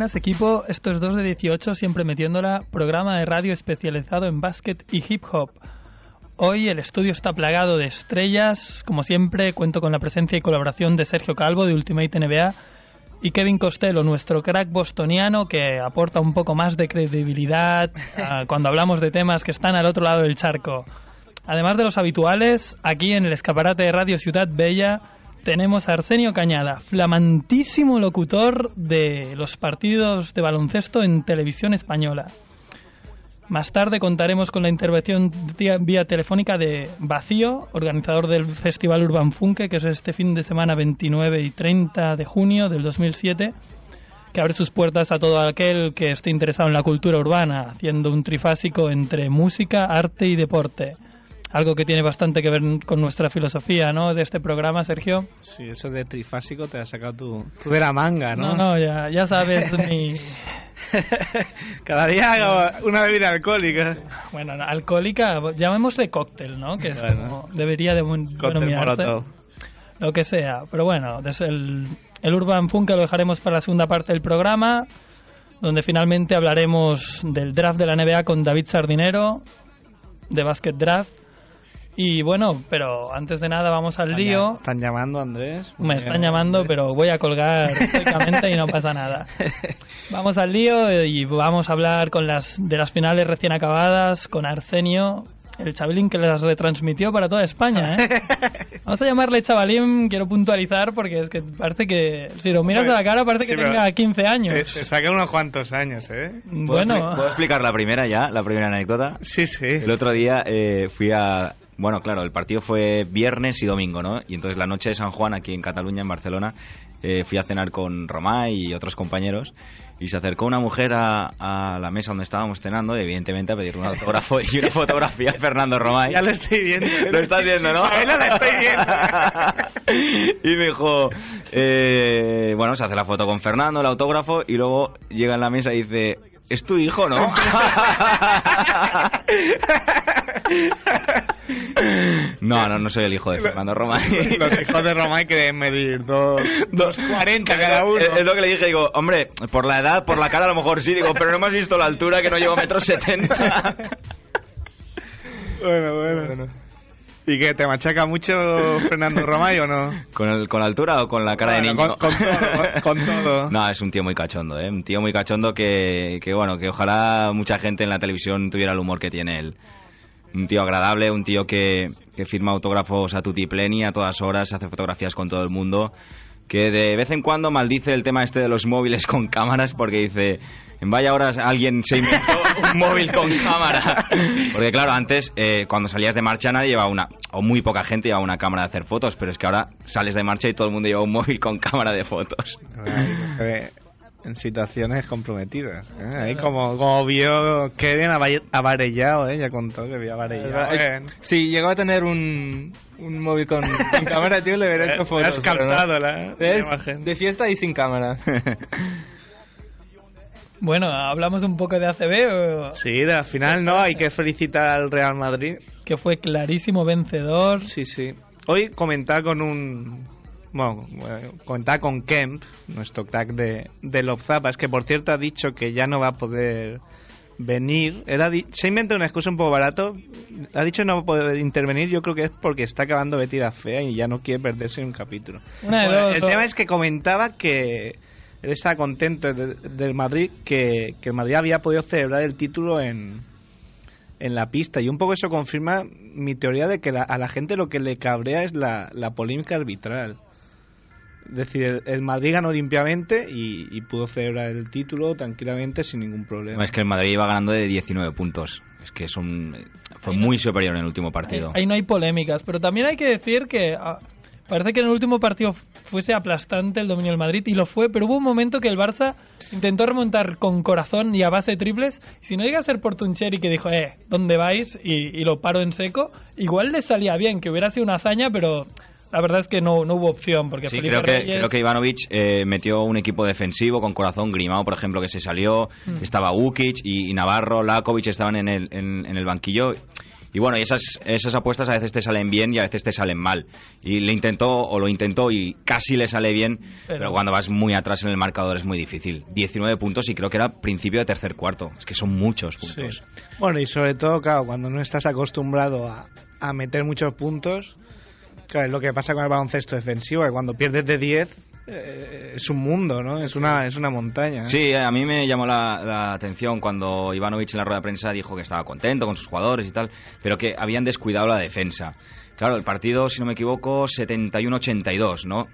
Buenas equipo, esto es 2 de 18, siempre metiéndola, programa de radio especializado en básquet y hip hop. Hoy el estudio está plagado de estrellas, como siempre cuento con la presencia y colaboración de Sergio Calvo de Ultimate NBA y Kevin Costello, nuestro crack bostoniano que aporta un poco más de credibilidad ah, cuando hablamos de temas que están al otro lado del charco. Además de los habituales, aquí en el escaparate de Radio Ciudad Bella tenemos a Arsenio Cañada, flamantísimo locutor de los partidos de baloncesto en televisión española. Más tarde contaremos con la intervención vía, telefónica de Vacío, organizador del Festival Urban Funke, que es este fin de semana 29 y 30 de junio del 2007, que abre sus puertas a todo aquel que esté interesado en la cultura urbana, haciendo un trifásico entre música, arte y deporte algo que tiene bastante que ver con nuestra filosofía, ¿no? De este programa, Sergio. Sí, eso de trifásico te ha sacado tú, tú de la manga, ¿no? No, no, ya, ya sabes mi... Cada día hago una bebida alcohólica. Bueno, no, alcohólica, llamémosle cóctel, ¿no? Que es Bueno. como, debería de buen- denominarse. Lo que sea. Pero bueno, desde el, el Urban Funk lo dejaremos para la segunda parte del programa, donde finalmente hablaremos del draft de la NBA con David Sardinero, de Basket Draft. Y bueno, pero antes de nada vamos al lío. Están llamando, Andrés. Me están llamando, pero voy a colgar estoicamente y no pasa nada. Vamos al lío y vamos a hablar con las de las finales recién acabadas con Arsenio, el chavalín que las retransmitió para toda España. ¿eh? Vamos a llamarle chavalín, quiero puntualizar porque es que parece que si lo miras a la cara parece que Sí, tenga 15 Te, años. te saca unos cuantos años, ¿eh? Bueno, ¿Puedo, puedo explicar la primera ya? La primera anécdota. Sí, sí. El otro día eh, fui a... Bueno, claro, el partido fue viernes y domingo, ¿no? Y entonces la noche de San Juan, aquí en Cataluña, en Barcelona, eh, fui a cenar con Romay y otros compañeros y se acercó una mujer a, a la mesa donde estábamos cenando, evidentemente a pedirle un autógrafo y una fotografía a Fernando Romay. Ya lo estoy viendo. Lo estás viendo, ¿no? Isabela, la estoy viendo. y me dijo, eh, bueno, se hace la foto con Fernando, el autógrafo, y luego llega en la mesa y dice, es tu hijo, ¿no? no, no, no soy el hijo de Fernando Romay. Los hijos de Romay que deben medir dos, dos 40 cada uno. Es, es lo que le dije, digo, hombre, por la edad, por la cara a lo mejor sí, digo, pero no me has visto la altura que no llego a metro setenta. Bueno, bueno. ¿Y qué? ¿Te machaca mucho Fernando Romay o no? ¿Con, el, ¿Con la altura o con la cara Bueno, de niño? con- con todo, con todo. No, es un tío muy cachondo, ¿eh? Un tío muy cachondo que, que, bueno, que ojalá mucha gente en la televisión tuviera el humor que tiene él. Un tío agradable, un tío que, que firma autógrafos a tutti pleni a todas horas, hace fotografías con todo el mundo, que de vez en cuando maldice el tema este de los móviles con cámaras porque dice, en vaya horas alguien se inventó un móvil con cámara. Porque claro, antes eh, cuando salías de marcha nadie llevaba una, o muy poca gente llevaba una cámara de hacer fotos, pero es que ahora sales de marcha y todo el mundo lleva un móvil con cámara de fotos. Ay, en situaciones comprometidas. ¿eh? Ahí como, como vio que bien avarellado, ¿eh? ya contó que vio avarellado. Eh, Si llegó a tener un, un móvil con, con cámara, tío, le hubiera hecho fotos. has pero no. captado la, la imagen. de fiesta y sin cámara. Bueno, hablamos un poco de ACB, o- Sí, de la final no, hay que felicitar al Real Madrid. que fue clarísimo vencedor. Sí, sí. Hoy comentaba con un... Bueno, comentaba con Kemp, nuestro crack de, de Lobzapas, que por cierto ha dicho que ya no va a poder venir. Él ha di- se inventa una excusa un poco barato. Ha dicho no va a poder intervenir. Yo creo que es porque está acabando Betty la Fea y ya no quiere perderse un capítulo. Una de Bueno, dos, el tema es que comentaba que él estaba contento de- del Madrid que, que el Madrid había podido celebrar el título en, en la pista. Y un poco eso confirma mi teoría de que la- a la gente lo que le cabrea es la, la polémica arbitral. Es decir, el, el Madrid ganó limpiamente y, y pudo celebrar el título tranquilamente sin ningún problema. Es que el Madrid iba ganando de 19 puntos. Es que es un, fue muy superior en el último partido. Ahí no hay polémicas, pero también hay que decir que ah, parece que en el último partido fuese aplastante el dominio del Madrid y lo fue, pero hubo un momento que el Barça intentó remontar con corazón y a base de triples. Si no llega a ser por Tuncheri que dijo, eh, ¿dónde vais? Y, y lo paro en seco, igual le salía bien, que hubiera sido una hazaña, pero la verdad es que no, no hubo opción, porque Sí, Felipe creo que, Reyes... creo que Ivanovic eh, metió un equipo defensivo con corazón Grimao, por ejemplo, que se salió. Mm. Estaba Ukic y, y Navarro, Lakovic estaban en el, en, en el banquillo. Y bueno, y esas, esas apuestas a veces te salen bien y a veces te salen mal. Y le intentó, o lo intentó y casi le sale bien, pero, Pero- cuando vas muy atrás en el marcador es muy difícil. 19 puntos y creo que era principio de tercer cuarto. Es que son muchos puntos. Sí. Bueno, y sobre todo, claro, cuando no estás acostumbrado a, a meter muchos puntos, claro, es lo que pasa con el baloncesto defensivo, que cuando pierdes de 10 eh, es un mundo, ¿no? Es una, es una montaña. ¿eh? Sí, eh, a mí me llamó la, la atención cuando Ivanovic en la rueda de prensa dijo que estaba contento con sus jugadores y tal, pero que habían descuidado la defensa. Claro, el partido, si no me equivoco, 71-82, ¿no?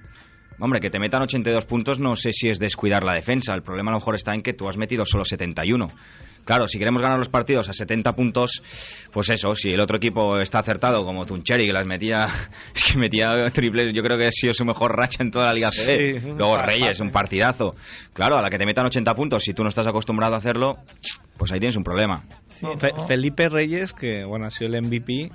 Hombre, que te metan 82 puntos no sé si es descuidar la defensa. El problema a lo mejor está en que tú has metido solo 71. Claro, si queremos ganar los partidos a 70 puntos, pues eso, si el otro equipo está acertado como Tuncheri, que las metía, es que metía triples, yo creo que ha sido su mejor racha en toda la Liga CB. Sí, Luego Reyes, un partidazo. Claro, a la que te metan 80 puntos, si tú no estás acostumbrado a hacerlo, pues ahí tienes un problema. Sí, No, Fe- ¿no? Felipe Reyes, que bueno, ha sido el MVP.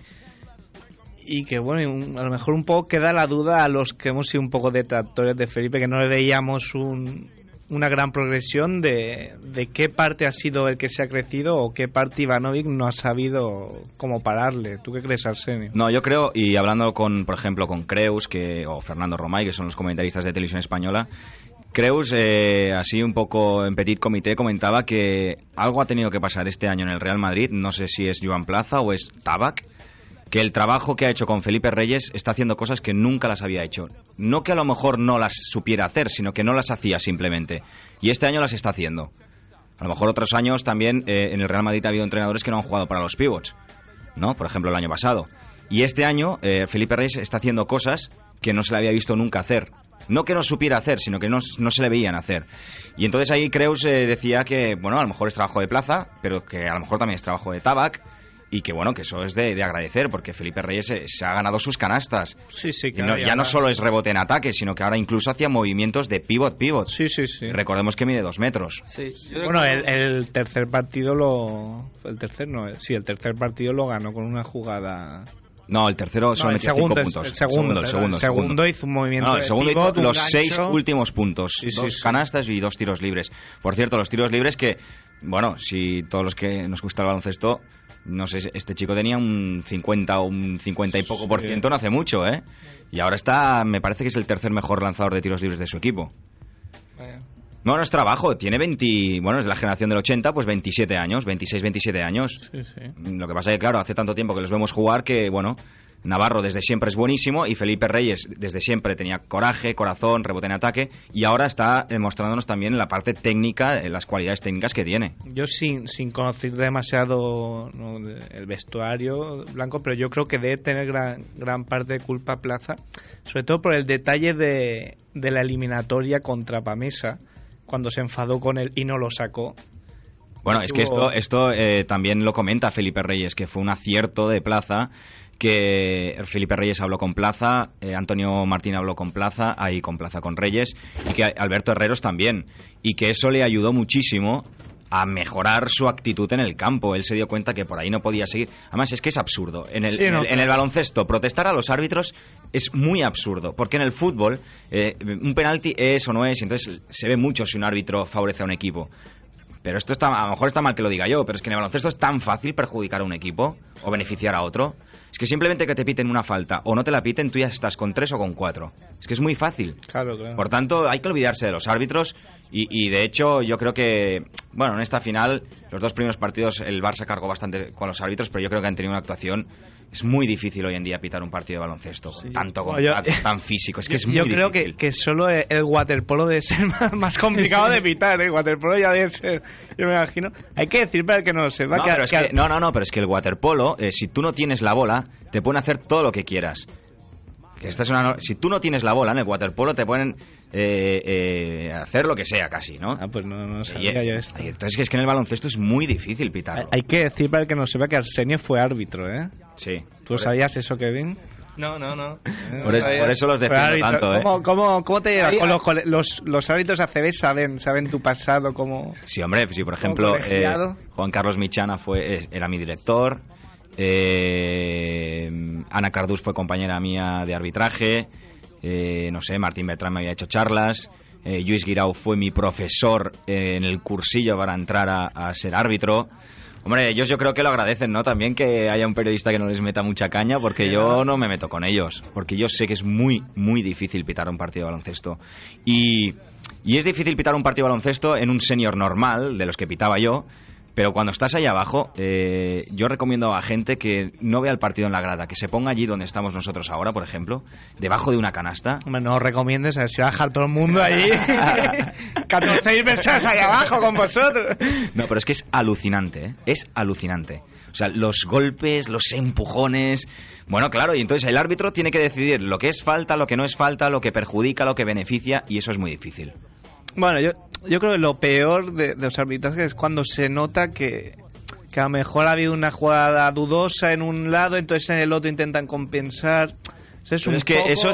Y que bueno, a lo mejor un poco queda la duda a los que hemos sido un poco detractores de Felipe, que no le veíamos un, una gran progresión de, de qué parte ha sido el que se ha crecido o qué parte Ivanovic no ha sabido cómo pararle. ¿Tú qué crees, Arsenio? No, yo creo, y hablando con, por ejemplo, con Creus que, o Fernando Romay, que son los comentaristas de televisión española, Creus, eh, así un poco en petit comité, comentaba que algo ha tenido que pasar este año en el Real Madrid, no sé si es Joan Plaza o es Tabac, que el trabajo que ha hecho con Felipe Reyes está haciendo cosas que nunca las había hecho. No que a lo mejor no las supiera hacer, sino que no las hacía simplemente. Y este año las está haciendo. A lo mejor otros años también eh, en el Real Madrid ha habido entrenadores que no han jugado para los pivots, ¿no? Por ejemplo, el año pasado. Y este año eh, Felipe Reyes está haciendo cosas que no se le había visto nunca hacer. No que no supiera hacer, sino que no, no se le veían hacer. Y entonces ahí Creus eh, decía que, bueno, a lo mejor es trabajo de plaza, pero que a lo mejor también es trabajo de Tabac. Y que bueno, que eso es de, de agradecer, porque Felipe Reyes se, se ha ganado sus canastas. Sí, sí, Y no- ya no solo es rebote en ataque, sino que ahora incluso hacía movimientos de pivot-pivot. Sí, sí, sí. Recordemos que mide dos metros. Sí, Bueno, el, el tercer partido lo. El tercer no, eh, sí, el tercer partido lo ganó con una jugada. No, el tercero solo No, el segundo, el- puntos. el segundo, el segundo, el segundo hizo un movimiento No, el de segundo pivot, hizo los gancho. seis últimos puntos. Sí, dos sí. canastas y dos tiros libres. Por cierto, los tiros libres que, bueno, si todos los que nos gusta el baloncesto, no sé, este chico tenía un 50 o un 50 y poco por ciento no hace mucho, ¿eh? Y ahora está, me parece que es el tercer mejor lanzador de tiros libres de su equipo. Vaya. No, no es trabajo, tiene 20, bueno, es la generación del 80, pues 27 años, 26, 27 años. Sí, sí. Lo que pasa es que, claro, hace tanto tiempo que los vemos jugar que, bueno, Navarro desde siempre es buenísimo y Felipe Reyes desde siempre tenía coraje, corazón, rebote en ataque y ahora está demostrándonos también la parte técnica, eh, las cualidades técnicas que tiene. Yo sin, sin conocer demasiado el vestuario blanco, pero yo creo que debe tener gran, gran parte de culpa Plaza, sobre todo por el detalle de, de la eliminatoria contra Pamesa, cuando se enfadó con él y no lo sacó. Bueno, es que esto, esto eh, también lo comenta Felipe Reyes, que fue un acierto de Plaza, que Felipe Reyes habló con Plaza, eh, Antonio Martín habló con Plaza, ahí con Plaza con Reyes, y que Alberto Herreros también, y que eso le ayudó muchísimo a mejorar su actitud en el campo. Él se dio cuenta que por ahí no podía seguir. Además, es que es absurdo. En el, Sí, en el- en el claro. baloncesto, protestar a los árbitros es muy absurdo. Porque en el fútbol, eh, un penalti es o no es, y entonces se ve mucho si un árbitro favorece a un equipo. Pero esto está, a lo mejor está mal que lo diga yo, pero es que en el baloncesto es tan fácil perjudicar a un equipo o beneficiar a otro. Es que simplemente que te piten una falta o no te la piten, tú ya estás con tres o con cuatro. Es que es muy fácil. Claro, claro. Por tanto, hay que olvidarse de los árbitros y, y, de hecho yo creo que bueno, en esta final, los dos primeros partidos el Barça cargó bastante con los árbitros, pero yo creo que han tenido una actuación. Es muy difícil hoy en día pitar un partido de baloncesto, tanto con Yo- tan, físico. Es que es muy Yo creo que, difícil. que solo el waterpolo debe ser más, complicado de pitar, ¿eh? El waterpolo ya debe ser, yo me imagino. Hay que decir para el que no lo sepa No, que, pero es que- que- no, no, no, pero es que el waterpolo, eh, si tú no tienes la bola, te pueden hacer todo lo que quieras. Que esta es una no- si tú no tienes la bola en el waterpolo, te pueden eh, eh, hacer lo que sea casi, ¿no? Ah, pues no, no Y- sabía yo esto. y entonces que es que en el baloncesto es muy difícil Hay, pitarlo. hay que decir para el que no sepa que Arsenio fue árbitro, ¿eh? Sí. ¿Tú sabías eso, Kevin? No, no, no. Por, es- por eso los defiendo árbitro. tanto, ¿eh? ¿Cómo, cómo, cómo te llevas con los, los, los árbitros ACB? Saben, saben tu pasado, cómo... Sí, hombre, sí, por ejemplo, eh, Juan Carlos Michana fue, era mi director, eh, Ana Cardús fue compañera mía de arbitraje, eh, no sé, Martín Bertrán me había hecho charlas, eh, Luis Guirao fue mi profesor en el cursillo para entrar a, a ser árbitro. Hombre, ellos yo creo que lo agradecen, ¿no? También que haya un periodista que no les meta mucha caña, porque yo no me meto con ellos, porque yo sé que es muy, muy difícil pitar un partido de baloncesto. Y, y es difícil pitar un partido de baloncesto en un senior normal, de los que pitaba yo, pero cuando estás ahí abajo, eh, yo recomiendo a gente que no vea el partido en la grada, que se ponga allí donde estamos nosotros ahora, por ejemplo, debajo de una canasta. Hombre, no os recomiendes, a ver si va a dejar todo el mundo ahí. 14 personas ahí abajo con vosotros. No, pero es que es alucinante, ¿eh? Es alucinante. O sea, los golpes, los empujones. Bueno, claro, y entonces el árbitro tiene que decidir lo que es falta, lo que no es falta, lo que perjudica, lo que beneficia, y eso es muy difícil. Bueno, yo, yo creo que lo peor de, de los arbitrajes es cuando se nota que, que a lo mejor ha habido una jugada dudosa en un lado, entonces en el otro intentan compensar. Es Pero un es que poco- eso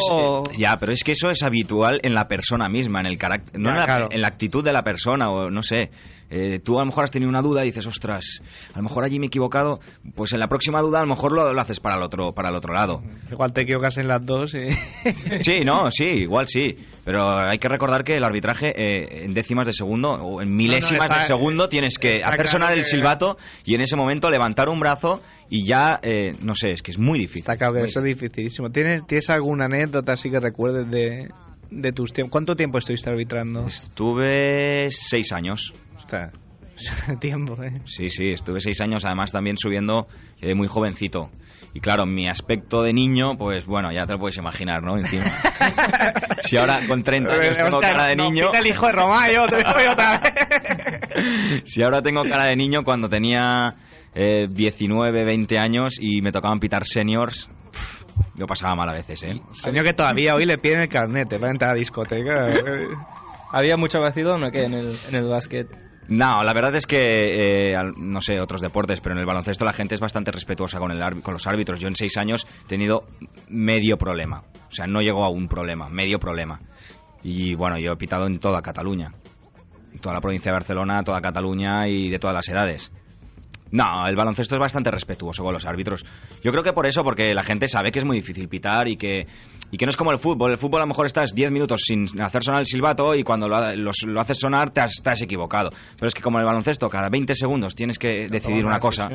es ya, pero es que eso es habitual en la persona misma, en el carácter, no Ya, en, la, claro. en la actitud de la persona o no sé. Eh, tú a lo mejor has tenido una duda y dices, ostras, a lo mejor allí me he equivocado. Pues en la próxima duda a lo mejor lo, lo haces para el otro, para el otro lado. Igual te equivocas en las dos y... Sí, no, sí, igual sí. Pero hay que recordar que el arbitraje eh, en décimas de segundo o en milésimas está- de segundo tienes que hacer claro sonar el que- silbato y en ese momento levantar un brazo y ya, eh, no sé, es que es muy difícil. Está claro que Muy eso es dificilísimo. ¿Tienes, ¿Tienes alguna anécdota así que recuerdes de, de tus tiempos? ¿Cuánto tiempo estuviste arbitrando? Estuve seis años. Ostras, tiempo, ¿eh? Sí, sí, estuve seis años, además también subiendo eh, muy jovencito. Y claro, mi aspecto de niño, pues bueno, ya te lo puedes imaginar, ¿no? Encima. si ahora con 30 años tengo cara de no, niño... el hijo de Romayo, te digo otra vez. si ahora tengo cara de niño, cuando tenía eh, 19, 20 años y me tocaban pitar seniors, pf, yo pasaba mal a veces, ¿eh? Señor que todavía hoy le piden el carnet para entrar a la discoteca. ¿Había mucho vacilón o qué en el, en el básquet? No, la verdad es que, eh, no sé, otros deportes, pero en el baloncesto la gente es bastante respetuosa con, el, con los árbitros. Yo en seis años he tenido medio problema. O sea, no llegó a un problema, medio problema. Y bueno, yo he pitado en toda Cataluña. En toda la provincia de Barcelona, toda Cataluña y de todas las edades. No, el baloncesto es bastante respetuoso con los árbitros. Yo creo que por eso, porque la gente sabe que es muy difícil pitar y que, y que no es como el fútbol. El fútbol a lo mejor estás 10 minutos sin hacer sonar el silbato y cuando lo, lo haces sonar te has, has equivocado. Pero es que como en el baloncesto, cada 20 segundos tienes que decidir una cosa.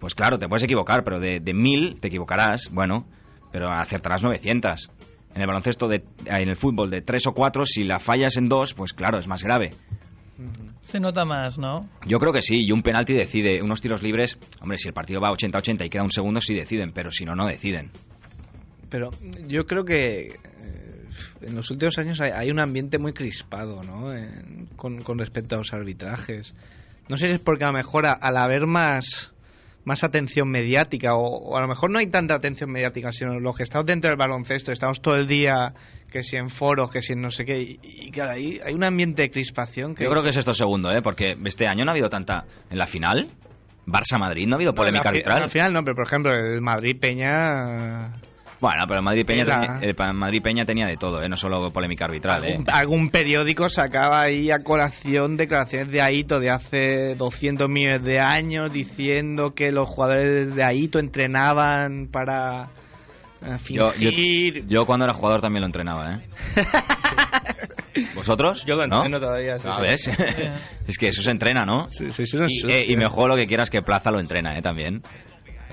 Pues claro, te puedes equivocar, pero de, de mil te equivocarás, bueno, pero acertarás 900. En el baloncesto, de, en el fútbol, de tres o cuatro, si la fallas en dos, pues claro, es más grave. Se nota más, ¿no? Yo creo que sí, y un penalti decide. Unos tiros libres, hombre, si el partido va 80-80 y queda un segundo, sí deciden, pero si no, no deciden. Pero yo creo que eh, en los últimos años hay, hay un ambiente muy crispado, ¿no? En- con, con respecto a los arbitrajes. No sé si es porque a lo mejor a- al haber más más atención mediática o, o a lo mejor no hay tanta atención mediática sino los que estamos dentro del baloncesto estamos todo el día que si en foros que si en no sé qué y, y claro ahí hay un ambiente de crispación que Yo creo que es esto segundo, ¿eh? Porque este año no ha habido tanta... En la final, Barça-Madrid, no ha habido No, polémica en la final no, pero por ejemplo el Madrid Peña Bueno, pero el Madrid-Peña La- tenía, el Madrid-Peña tenía de todo, ¿eh? No solo polémica arbitral, ¿eh? algún, algún periódico sacaba ahí a colación declaraciones de Aito de hace 200 millones de años diciendo que los jugadores de Aito entrenaban para eh, Yo, yo, fingir. yo cuando era jugador también lo entrenaba, ¿eh? ¿Vosotros? Yo lo ¿No? entreno todavía. sí, Ah, sí. ¿ves? es que eso se entrena, ¿no? Sí, sí, sí, Y, eh, y sí. me juego lo que quieras que Plaza lo entrena, ¿eh? También.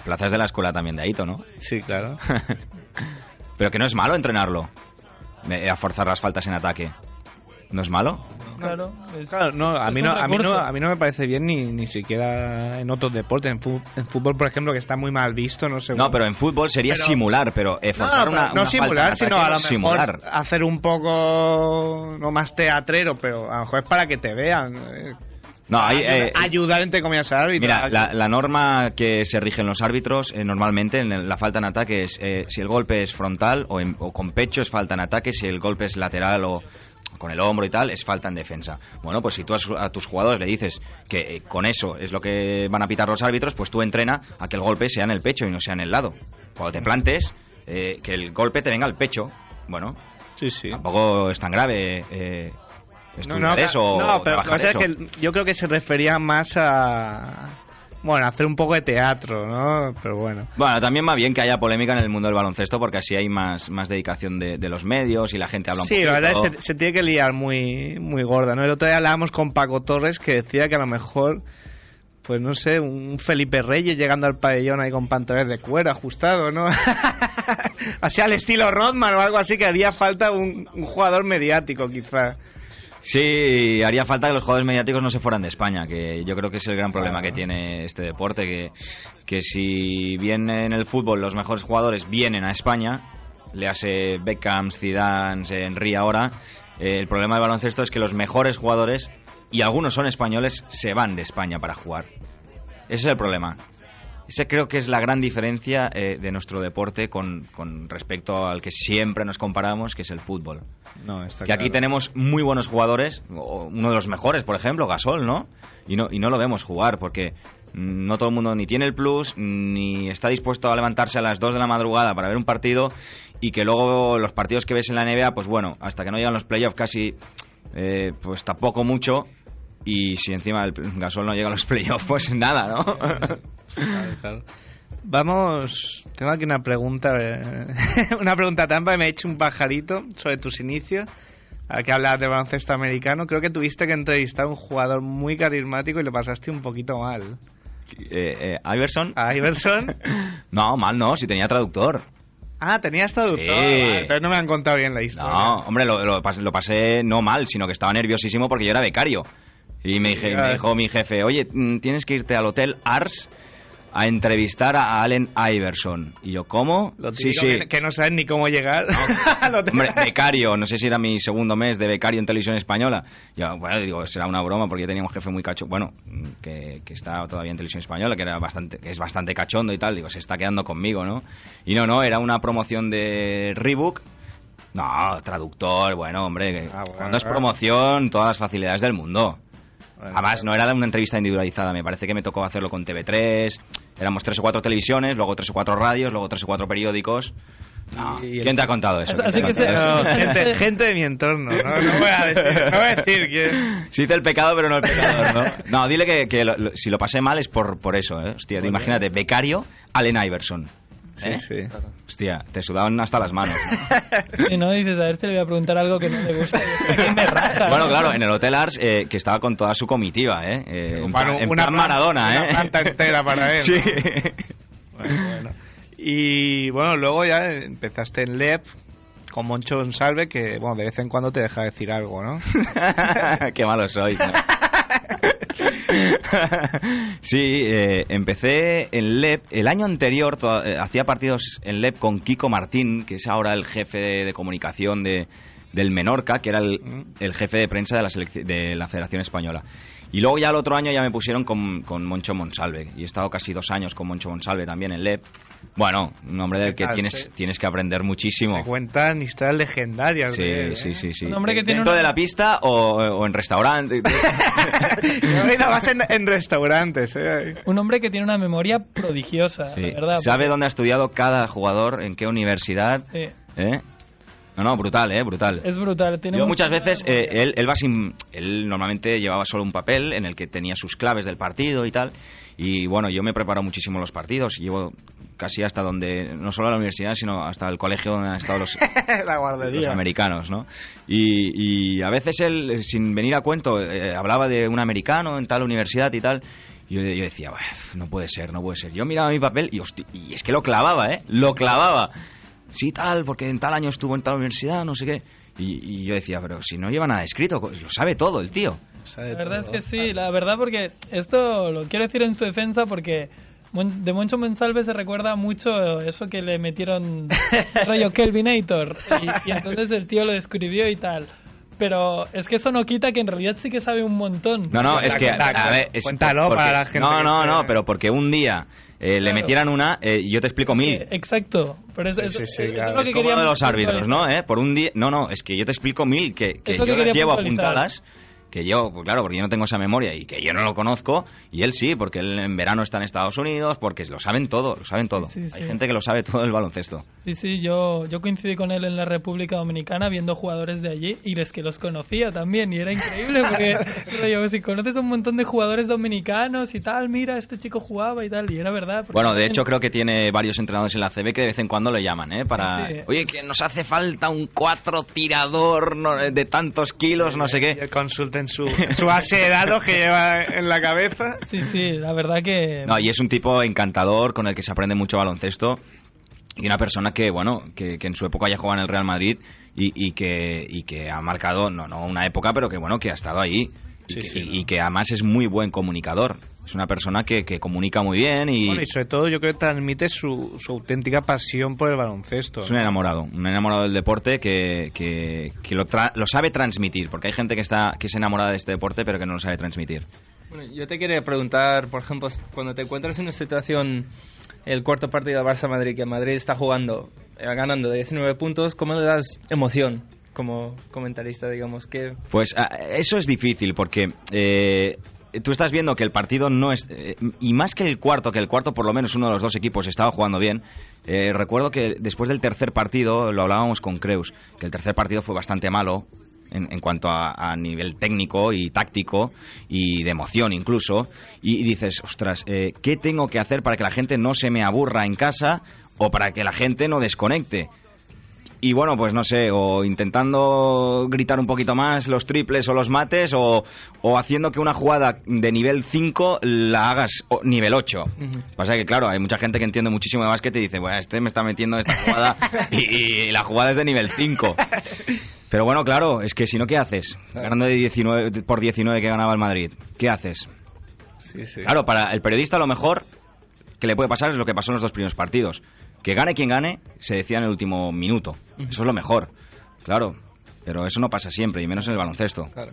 Plaza es de la escuela también de Aito, ¿no? Sí, claro. Pero que no es malo entrenarlo. Eh, A forzar las faltas en ataque. ¿No es malo? claro. es- Claro, no, a mí no, a mí no, a mí no me parece bien ni, ni siquiera en otros deportes. En, fútbol, por ejemplo, que está muy mal visto, no sé. No, pero en fútbol sería Pero- simular, pero eh, No, forzar pero una, no una simular, falta en sino ataque a lo es simular. mejor hacer un poco no más teatrero, pero a lo mejor es para que te vean. No, hay, ayudar, eh, ayudar entre comillas al árbitro. Mira, la, la norma que se rige en los árbitros eh, normalmente en la falta en ataque es eh, si el golpe es frontal o, en- o con pecho es falta en ataque, si el golpe es lateral o con el hombro y tal es falta en defensa. Bueno, pues si tú a, su- a tus jugadores le dices que eh, con eso es lo que van a pitar los árbitros, pues tú entrena a que el golpe sea en el pecho y no sea en el lado. Cuando te plantes, eh, que el golpe te venga al pecho. Bueno, Sí, sí. tampoco es tan grave. Eh, No, no, eso no, pero lo que trabajar pasa es eso. que yo creo que se refería más a. Bueno, hacer un poco de teatro, ¿no? Pero bueno. Bueno, también va bien que haya polémica en el mundo del baloncesto porque así hay más, más dedicación de, de los medios y la gente habla un Sí, poquito. la verdad es que se, se tiene que liar muy, muy gorda, ¿no? El otro día hablábamos con Paco Torres que decía que a lo mejor, pues no sé, un Felipe Reyes llegando al pabellón ahí con pantalones de cuero ajustado, ¿no? así al estilo Rodman o algo así, que haría falta un, un jugador mediático quizá. Sí, haría falta que los jugadores mediáticos no se fueran de España, que yo creo que es el gran problema que tiene este deporte, que, que si bien en el fútbol los mejores jugadores vienen a España, le hace Beckham, Zidane, Henry ahora, eh, el problema del baloncesto es que los mejores jugadores, y algunos son españoles, se van de España para jugar. Ese es el problema. Ese creo que es la gran diferencia eh, de nuestro deporte con, con respecto al que siempre nos comparamos, que es el fútbol. No, está Que aquí tenemos muy buenos jugadores, uno de los mejores, por ejemplo, Gasol, ¿no? Y no, y no lo vemos jugar porque no todo el mundo ni tiene el plus, ni está dispuesto a levantarse a las 2 de la madrugada para ver un partido y que luego los partidos que ves en la NBA, pues bueno, hasta que no llegan los playoffs casi, eh, pues tampoco mucho. Y si encima el Gasol no llega a los playoffs, pues nada, ¿no? Claro, claro. Vamos, tengo aquí una pregunta, eh, una pregunta trampa, me ha hecho un pajarito sobre tus inicios. Que hablas de baloncesto americano, creo que tuviste que entrevistar a un jugador muy carismático y lo pasaste un poquito mal. Eh, eh, Iverson. ¿A Iverson? No, mal no, si tenía traductor. Ah, tenías traductor. Sí. Vale, pero no me han contado bien la historia. No, hombre, lo, lo pasé no mal, sino que estaba nerviosísimo porque yo era becario. Y me, dije, me dijo mi jefe, oye, mm, tienes que irte al Hotel Ars a entrevistar a Allen Iverson. Y yo, ¿cómo? Lo sí, sí. Que, que no sabes ni cómo llegar. Te- Hombre, becario, no sé si era mi segundo mes de becario en televisión española. Yo, bueno, digo, será una broma porque yo tenía un jefe muy cacho, bueno, que, que está todavía en televisión española, que era bastante, que es bastante cachondo y tal. Digo, se está quedando conmigo, ¿no? Y no, no, era una promoción de Reebok. No, traductor, bueno, hombre, Ah, bueno, cuando es promoción, todas las facilidades del mundo. Además, no era una entrevista individualizada, me parece que me tocó hacerlo con TV3. Éramos tres o cuatro televisiones, luego tres o cuatro radios, luego tres o cuatro periódicos. No, ¿Quién te ha contado eso? Así ¿Quién te que ha contado se- eso? No, gente, gente de mi entorno. No, no voy a decir, no voy a decir que... Sí hice el pecado, pero no el pecador, ¿no? No, dile que, que lo- lo- si lo pasé mal es por, por eso, ¿eh? Hostia, imagínate, becario, Allen Iverson. Sí, ¿eh? sí. Hostia, te sudaban hasta las manos. ¿no? Y no dices, a ver si le voy a preguntar algo que no le gusta. aquí me raja, bueno, ¿no? claro, en el Hotel Ars, eh, que estaba con toda su comitiva, ¿eh? Eh, en plan, en una plan planta- Maradona, una ¿eh? planta entera para él, Sí. ¿no? Bueno, bueno. Y bueno, luego ya empezaste en LEP con Moncho Gonsalve, que bueno, de vez en cuando te deja decir algo, ¿no? Qué malos sois. ¿no? sí, eh, empecé en LEP. El año anterior eh, hacía partidos en LEP con Kiko Martín, que es ahora el jefe de, de comunicación de, del Menorca, que era el, el jefe de prensa de la, de la Federación Española. Y luego ya el otro año ya me pusieron con, con Moncho Monsalve. Y he estado casi dos años con Moncho Monsalve también en LEP. Bueno, un hombre del que tal? tienes, Se- tienes que aprender muchísimo. Se cuentan historias legendarias. Sí, de sí, ¿eh? sí, sí. Un hombre que tiene ¿Dentro una- de la pista o, o en restaurante? Yo he ido más en, en restaurantes, ¿eh? Un hombre que tiene una memoria prodigiosa, Sí. la verdad. Sabe dónde ha estudiado cada jugador, en qué universidad. Sí, ¿eh? No, no, brutal, ¿eh? Brutal. es brutal. Tiene Yo mucha muchas veces, eh, él, él va sin... Él normalmente llevaba solo un papel en el que tenía sus claves del partido y tal. Y bueno, yo me preparo muchísimo los partidos. Llevo casi hasta donde... No solo a la universidad, sino hasta el colegio donde han estado los, la los guardería. americanos, ¿no? Y, y a veces él, sin venir a cuento, eh, hablaba de un americano en tal universidad y tal. Y yo, yo decía, "Uf, no puede ser, no puede ser. Yo miraba mi papel y, hosti- y es que lo clavaba, ¿eh? Lo clavaba. Sí, tal, porque en tal año estuvo en tal universidad, no sé qué. Y, y yo decía, pero si no lleva nada escrito, lo sabe todo el tío. La verdad es que sí, la verdad porque esto lo quiero decir en su defensa porque de Moncho Monsalve se recuerda mucho eso que le metieron rollo Kelvinator y, y entonces el tío lo describió y tal. Pero es que eso no quita que en realidad sí que sabe un montón. No, no, es que, Cuenta, a ver, es cuéntalo porque- para la gente No, no, no, pero porque un día eh, le metieran una, eh, yo te explico mil. Exacto. Pero Sí, sí, sí, claro. es lo Es que como de los árbitros, ¿no? ¿Eh? Por un día... No, no, es que yo te explico mil que, que que yo las quería llevo apuntadas, que yo, pues claro, porque yo no tengo esa memoria y que yo no lo conozco, y él sí, porque él en verano está en Estados Unidos, porque lo saben todo, lo saben todo. Sí, sí. Hay gente que lo sabe todo el baloncesto. Sí, sí, yo, yo coincidí con él en la República Dominicana viendo jugadores de allí y es que los conocía también y era increíble porque rollo, si conoces a un montón de jugadores dominicanos y tal, mira, este chico jugaba y tal, y era verdad. Bueno, de hecho creo que tiene varios entrenadores en la CB que de vez en cuando le llaman, ¿eh? Para, Sí. oye, que nos hace falta un cuatro tirador de tantos kilos, no sé qué. Que Su, su base de datos que lleva en la cabeza. Sí, sí, la verdad que... No, y es un tipo encantador con el que se aprende mucho baloncesto y una persona que, bueno, que, que en su época ya jugaba en el Real Madrid y, y que, y que ha marcado, no, no una época, pero que, bueno, que ha estado ahí. Y, Sí, que, sí, y- no. y que además es muy buen comunicador. Es una persona que, que comunica muy bien y Bueno, y sobre todo yo creo que transmite su, su auténtica pasión por el baloncesto. es un enamorado. Un enamorado del deporte que, que, que lo, tra- lo sabe transmitir. Porque hay gente que, está, que es enamorada de este deporte pero que no lo sabe transmitir. Bueno, yo te quería preguntar, por ejemplo, cuando te encuentras en una situación, el cuarto partido de Barça-Madrid, que Madrid está jugando, eh, ganando de 19 puntos, ¿cómo le das emoción como comentarista, digamos? que Pues ah, eso es difícil porque eh, tú estás viendo que el partido no es... eh, y más que el cuarto, que el cuarto por lo menos uno de los dos equipos estaba jugando bien, eh, recuerdo que después del tercer partido, lo hablábamos con Creus, que el tercer partido fue bastante malo. En, en cuanto a, a nivel técnico y táctico y de emoción incluso y, dices ostras eh, qué tengo que hacer para que la gente no se me aburra en casa o para que la gente no desconecte y bueno, pues no sé, o intentando gritar un poquito más los triples o los mates, o, o haciendo que una jugada de nivel 5 la hagas o- nivel 8. Pasa que, claro, hay mucha gente que entiende muchísimo de básquet y dice, bueno, este me está metiendo en esta jugada y, y la jugada es de nivel 5. Pero bueno, claro, es que si no, ¿qué haces? Ganando de 19, por 19 que ganaba el Madrid, ¿qué haces? Sí, sí. Claro, para el periodista lo mejor que le puede pasar es lo que pasó en los dos primeros partidos. Que gane quien gane, se decía en el último minuto. Eso es lo mejor. Claro. Pero eso no pasa siempre, y menos en el baloncesto. Claro.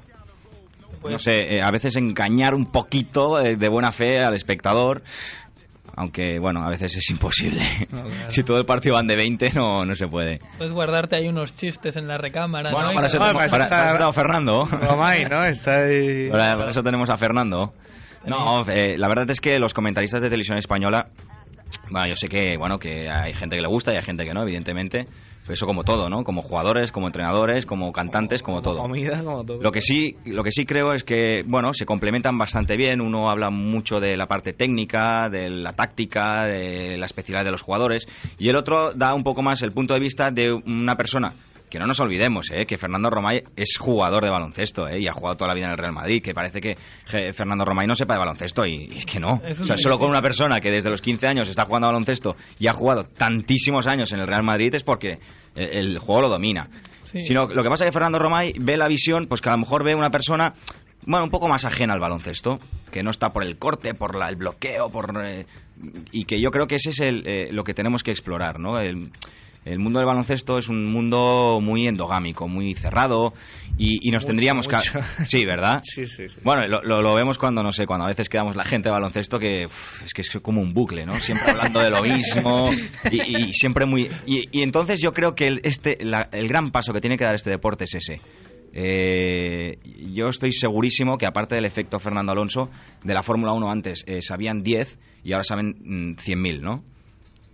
No sé, eh, a veces engañar un poquito eh, de buena fe al espectador. Aunque, bueno, a veces es imposible. si todo el partido van de 20, no, no se puede. Puedes guardarte ahí unos chistes en la recámara, Bueno, ¿no? Para eso, Bueno, tenemos, para para- Fernando. Romay, ¿no? Está ahí... Para, para eso tenemos a Fernando. No, eh, la verdad es que los comentaristas de televisión española, bueno, yo sé que bueno que hay gente que le gusta y hay gente que no, evidentemente. Pero eso como todo, ¿no? Como jugadores, como entrenadores, como cantantes, como todo. Comida, como todo. Lo que sí, lo que sí creo es que, bueno, se complementan bastante bien. Uno habla mucho de la parte técnica, de la táctica, de la especialidad de los jugadores, y el otro da un poco más el punto de vista de una persona. Que no nos olvidemos, ¿eh? que Fernando Romay es jugador de baloncesto ¿eh? y ha jugado toda la vida en el Real Madrid. Que parece que Fernando Romay no sepa de baloncesto y, que no. O sea, solo con una persona que desde los 15 años está jugando a baloncesto y ha jugado tantísimos años en el Real Madrid es porque el, el juego lo domina. Sí. Sino lo que pasa es que Fernando Romay ve la visión, pues que a lo mejor ve una persona, bueno, un poco más ajena al baloncesto, que no está por el corte, por la- el bloqueo, por eh, y que yo creo que ese es el, eh, lo que tenemos que explorar, ¿no? El, el mundo del baloncesto es un mundo muy endogámico, muy cerrado y, y nos Mucho, tendríamos que... Sí, ¿verdad? Sí, sí, sí. Bueno, lo, lo- lo vemos cuando, no sé, cuando a veces quedamos la gente de baloncesto que uf, es que es como un bucle, ¿no? Siempre hablando de lo mismo y, y siempre muy... Y, y entonces yo creo que el, este, la- el gran paso que tiene que dar este deporte es ese. Eh, yo estoy segurísimo que aparte del efecto Fernando Alonso, de la Fórmula 1 antes eh, sabían 10 y ahora saben mm, 100.000, ¿no?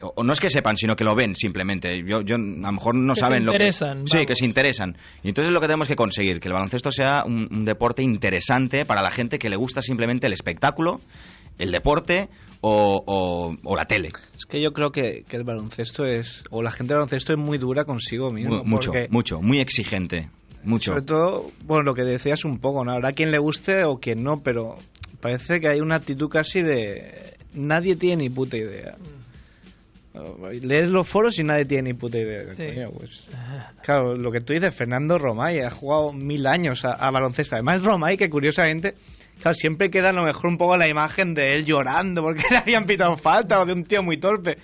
O, o no es que sepan, sino que lo ven simplemente. Yo, yo, a lo mejor no Que se saben lo que... interesan, Sí, que se interesan. Y entonces es lo que tenemos que conseguir, que el baloncesto sea un, un deporte interesante para la gente que le gusta simplemente el espectáculo, el deporte o, o- o la tele. Es que yo creo que, que el baloncesto es... O la gente del baloncesto es muy dura consigo mismo. Mu- mucho, porque- mucho, muy exigente. Mucho. Sobre todo, bueno, lo que decías un poco, ¿no? Habrá quien le guste o quien no, pero parece que hay una actitud casi de... Nadie tiene ni puta idea. Lees los foros y nadie tiene ni puta idea. Sí. Coño, pues, claro, lo que tú dices, Fernando Romay ha jugado mil años a, a baloncesto. Además, Romay, que curiosamente, claro, siempre queda a lo mejor un poco la imagen de él llorando porque le habían pitado falta o de un tío muy torpe.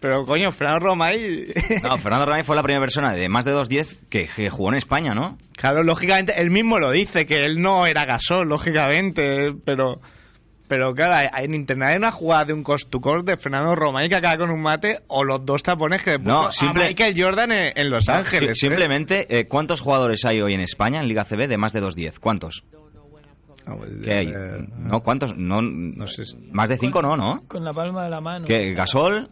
Pero coño, Fernando Romay, No, Fernando Ramírez fue la primera persona de más de 2'10 que, que jugó en España, ¿no? claro, lógicamente, él mismo lo dice, que él no era gasol, lógicamente, pero... Pero claro, hay- en internet hay una jugada de un cost to cost de Fernando Romay que acaba con un mate o los dos tapones que No, simple- a Michael Jordan en, en Los Ángeles. Sí, ¿eh? simplemente, eh, ¿cuántos jugadores hay hoy en España en Liga CB de más de 2'10? ¿Cuántos? Ah, pues, ¿Qué hay? eh, ¿No? ¿Cuántos? No, No sé. si- Más de 5 no, ¿no? Con la palma de la mano. ¿Qué? ¿Gasol?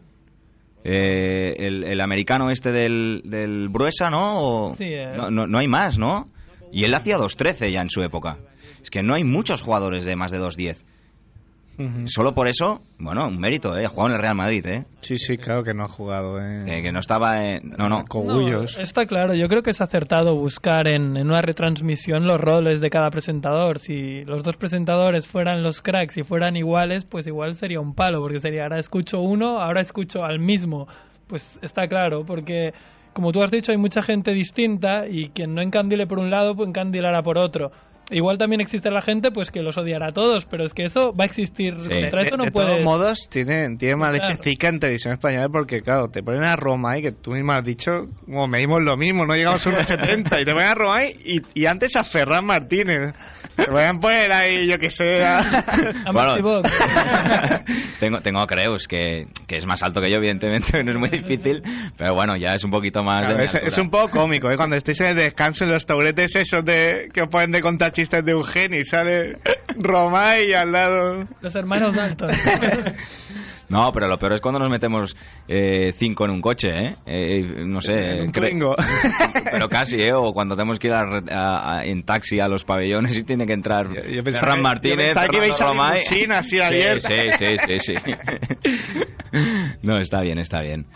Eh, el, el americano este del, del Bruesa, ¿no? O- Sí, eh. no, no, no hay más, ¿no? Y él hacía 2'13 ya en su época. Es que no hay muchos jugadores de más de 2'10. Solo por eso, bueno, un mérito, ¿eh? Ha jugado en el Real Madrid, ¿eh? Sí, sí, claro que no ha jugado. Eh. Que, que no estaba... en- no, no. Cogullos. No, está claro, yo creo que es acertado buscar en, en una retransmisión los roles de cada presentador. Si los dos presentadores fueran los cracks y fueran iguales, pues igual sería un palo, porque sería ahora escucho uno, ahora escucho al mismo. Pues está claro, porque como tú has dicho, hay mucha gente distinta y quien no encandile por un lado, pues encandilará por otro. Igual también existe la gente pues que los odiará a todos, pero es que eso va a existir. Sí. Contra eso no de puedes... todos modos, tiene, tiene más Claro. leche cica en televisión española porque, claro, te ponen a Romay, que tú mismo has dicho, como medimos lo mismo, no llegamos a 1,70, y te ponen a Romay y, y antes a Ferran Martínez. Te pueden poner ahí, yo que sé, a- a Bueno. Tengo, tengo a Creus, que, que es más alto que yo, evidentemente, no es muy difícil, pero bueno, ya es un poquito más... de Claro, mi es, es un poco cómico, ¿eh? Cuando estéis en el descanso en los tauretes esos de, que os ponen de contar chistes de Eugenio y sale Romay y al lado... Los hermanos Dalton. No, pero lo peor es cuando nos metemos eh, cinco en un coche, ¿eh? Eh, no sé... En un Twingo. Pero casi, ¿eh? O cuando tenemos que ir a re- a- a- en taxi a los pabellones y tiene que entrar Yo- yo pensaba Ferran que- Martínez, yo que ibais a Romay. limusina así Sí, abierta. Sí, sí, sí, sí. No, está bien, está bien.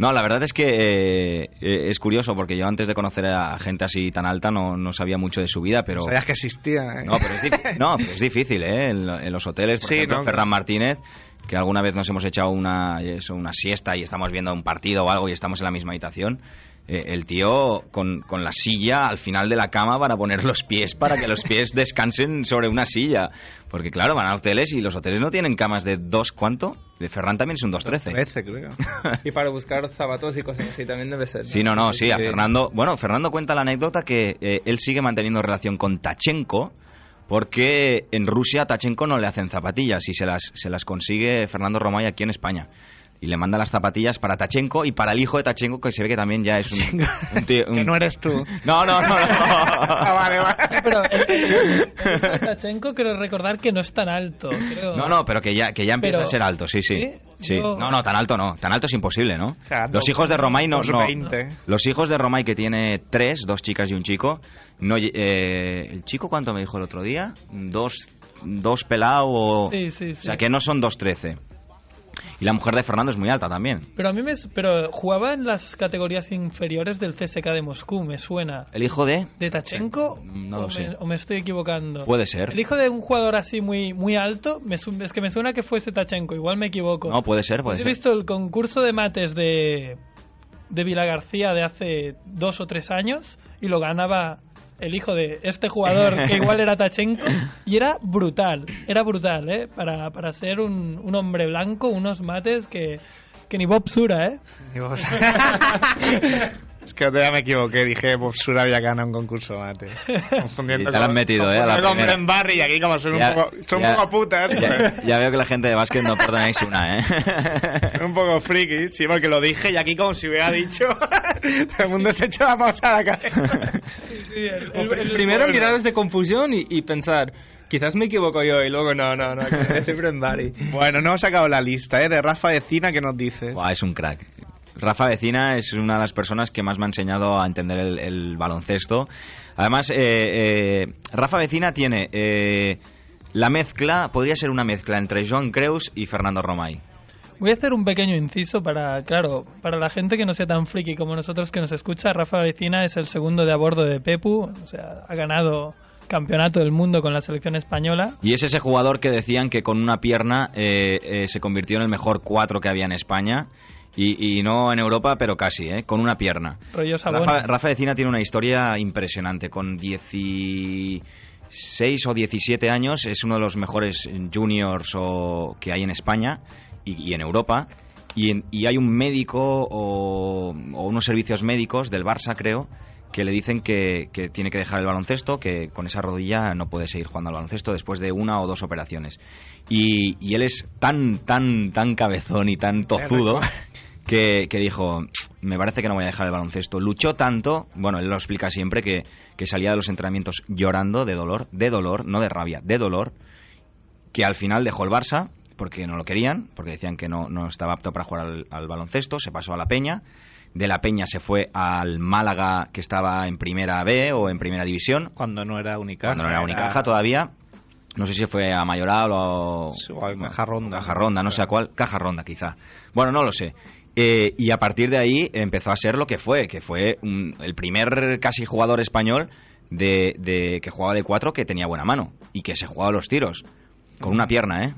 No, la verdad es que eh, es curioso porque yo antes de conocer a gente así tan alta no, no sabía mucho de su vida, pero... Sabías que existía, ¿eh? No, pero es, dif- no, pero es difícil, ¿eh? En, lo- en los hoteles, por Sí, ejemplo, ¿no? Ferran Martínez, que alguna vez nos hemos echado una, eso, una siesta y estamos viendo un partido o algo y estamos en la misma habitación. Eh, el tío con, con la silla al final de la cama para poner los pies para que los pies descansen sobre una silla. Porque claro, van a hoteles y los hoteles no tienen camas de dos, ¿cuánto? De Ferran también es un 2.13. 13, creo. Y para buscar zapatos y cosas así también debe ser. Sí, no, no, sí, a Fernando. Bueno, Fernando cuenta la anécdota que eh, él sigue manteniendo relación con Tachenko porque en Rusia a Tachenko no le hacen zapatillas y se las, se las consigue Fernando Romay aquí en España. Y le manda las zapatillas para Tachenko y para el hijo de Tachenko, que se ve que también ya es un, un tío- un- Que no eres tú. No, no, no, no. Ah, vale, vale. Pero el, el- el Tachenko creo recordar que no es tan alto. Creo. No, no, pero que ya, que ya empieza Pero- a ser alto, sí, sí. ¿Sí? Sí. Yo- No, no, tan alto no. Tan alto es imposible, ¿no? sea, Los hijos de Romay no, no. Los hijos de Romay, que tiene tres, dos chicas y un chico, no, eh, ¿el chico cuánto me dijo el otro día? Dos, dos pelao o... Sí, sí, O sí. sea, que no son dos trece. Y la mujer de Fernando es muy alta también. Pero a mí me... Pero jugaba en las categorías inferiores del CSK de Moscú, me suena. ¿El hijo de...? ¿De Tachenko? No o lo me, sé. ¿O me estoy equivocando? Puede ser. El hijo de un jugador así muy muy alto, me es que me suena que fuese Tachenko, igual me equivoco. No, puede ser, puede Pues he ser. visto el concurso de mates de, de Vila García de hace dos o tres años y lo ganaba el hijo de este jugador que igual era Tachenko y era brutal, era brutal, ¿eh? Para, para ser un, un hombre blanco, unos mates que, que ni Bob Sura, ¿eh? Y vos- es que otro día me equivoqué, dije Bob Sura había ganado un concurso mate. Confundiendo Y te la han metido, con- ¿eh? a la con- con primera. Bren Barry y aquí como son Ya- un poco, son ya- un poco putas. pues, Ya, ya veo que la gente de básquet no perdonáis una, ¿eh? Son un poco friki, sí, porque lo dije y aquí como si hubiera dicho, todo el mundo se echa la pausa a la cabeza. Sí, el- el- el- Primero bueno. miradas de confusión y, y pensar, quizás me equivoco yo y luego no, no, no, que es Bren Barry. Bueno, no hemos sacado la lista, ¿eh? De Rafa Decina, que nos dices? Buah, es un crack. Rafa Vecina es una de las personas que más me ha enseñado a entender el, el baloncesto. Además, eh, eh, Rafa Vecina tiene eh, la mezcla, podría ser una mezcla entre Joan Creus y Fernando Romay. Voy a hacer un pequeño inciso para, claro, para la gente que no sea tan friki como nosotros que nos escucha. Rafa Vecina es el segundo de a bordo de Pepu, o sea, ha ganado campeonato del mundo con la selección española. Y es ese jugador que decían que con una pierna eh, eh, se convirtió en el mejor cuatro que había en España Y, y no en Europa, pero casi, ¿eh? con una pierna. Rafa, Rafa Decina tiene una historia impresionante. Con 16 o 17 años es uno de los mejores juniors o, que hay en España y, y en Europa. Y, en- y hay un médico o, o unos servicios médicos del Barça, creo, que le dicen que, que tiene que dejar el baloncesto, que con esa rodilla no puede seguir jugando al baloncesto después de una o dos operaciones. Y, y él es tan, tan, tan cabezón y tan tozudo que, que dijo, me parece que no voy a dejar el baloncesto. Luchó tanto, bueno, él lo explica siempre, que, que salía de los entrenamientos llorando de dolor, de dolor, no de rabia, de dolor, que al final dejó el Barça porque no lo querían, porque decían que no, no estaba apto para jugar al, al baloncesto, se pasó a la Peña, de la Peña se fue al Málaga que estaba en primera B o en primera división, Cuando no era Unicaja. cuando no era Unicaja todavía. No sé si fue a Mayoral o, Sí, o a Caja Ronda. Caja Ronda, no sé a cuál. Caja Ronda, quizá. Bueno, no lo sé. Eh, y a partir de ahí empezó a ser lo que fue, que fue un- el primer casi jugador español de, de- que jugaba de cuatro que tenía buena mano y que se jugaba los tiros. Con una pierna, ¿eh?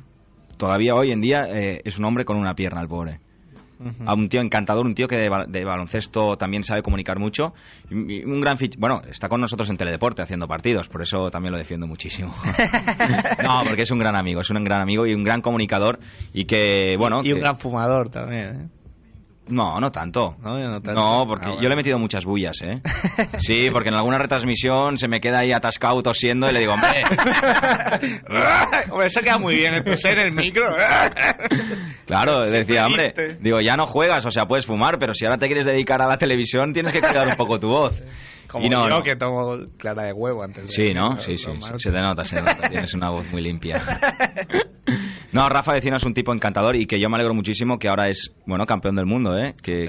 Todavía hoy en día eh, es un hombre con una pierna, el pobre. Ujú. A un tío encantador, un tío que de, de baloncesto también sabe comunicar mucho. Y- y un gran fich- Bueno, está con nosotros en Teledeporte haciendo partidos, por eso también lo defiendo muchísimo. no, porque es un gran amigo, es un gran amigo y un gran comunicador. Y que, bueno. y un que- gran fumador también, ¿eh? No, no tanto. No, yo no tanto. No, porque Ah, bueno. yo le he metido muchas bullas, ¿eh? Sí, porque en alguna retransmisión se me queda ahí atascado tosiendo y le digo, hombre, Hombre, eso queda muy bien, esto en el micro. Claro, decía, hombre, digo, ya no juegas, o sea, puedes fumar, pero si ahora te quieres dedicar a la televisión, tienes que cuidar un poco tu voz. Como y no, yo no. que tomo clara de huevo antes de... Sí, ¿no? Sí, sí, se te nota, se te nota, tienes una voz muy limpia. No, Rafa Vecino es un tipo encantador y que yo me alegro muchísimo que ahora es, bueno, campeón del mundo, ¿eh? Que,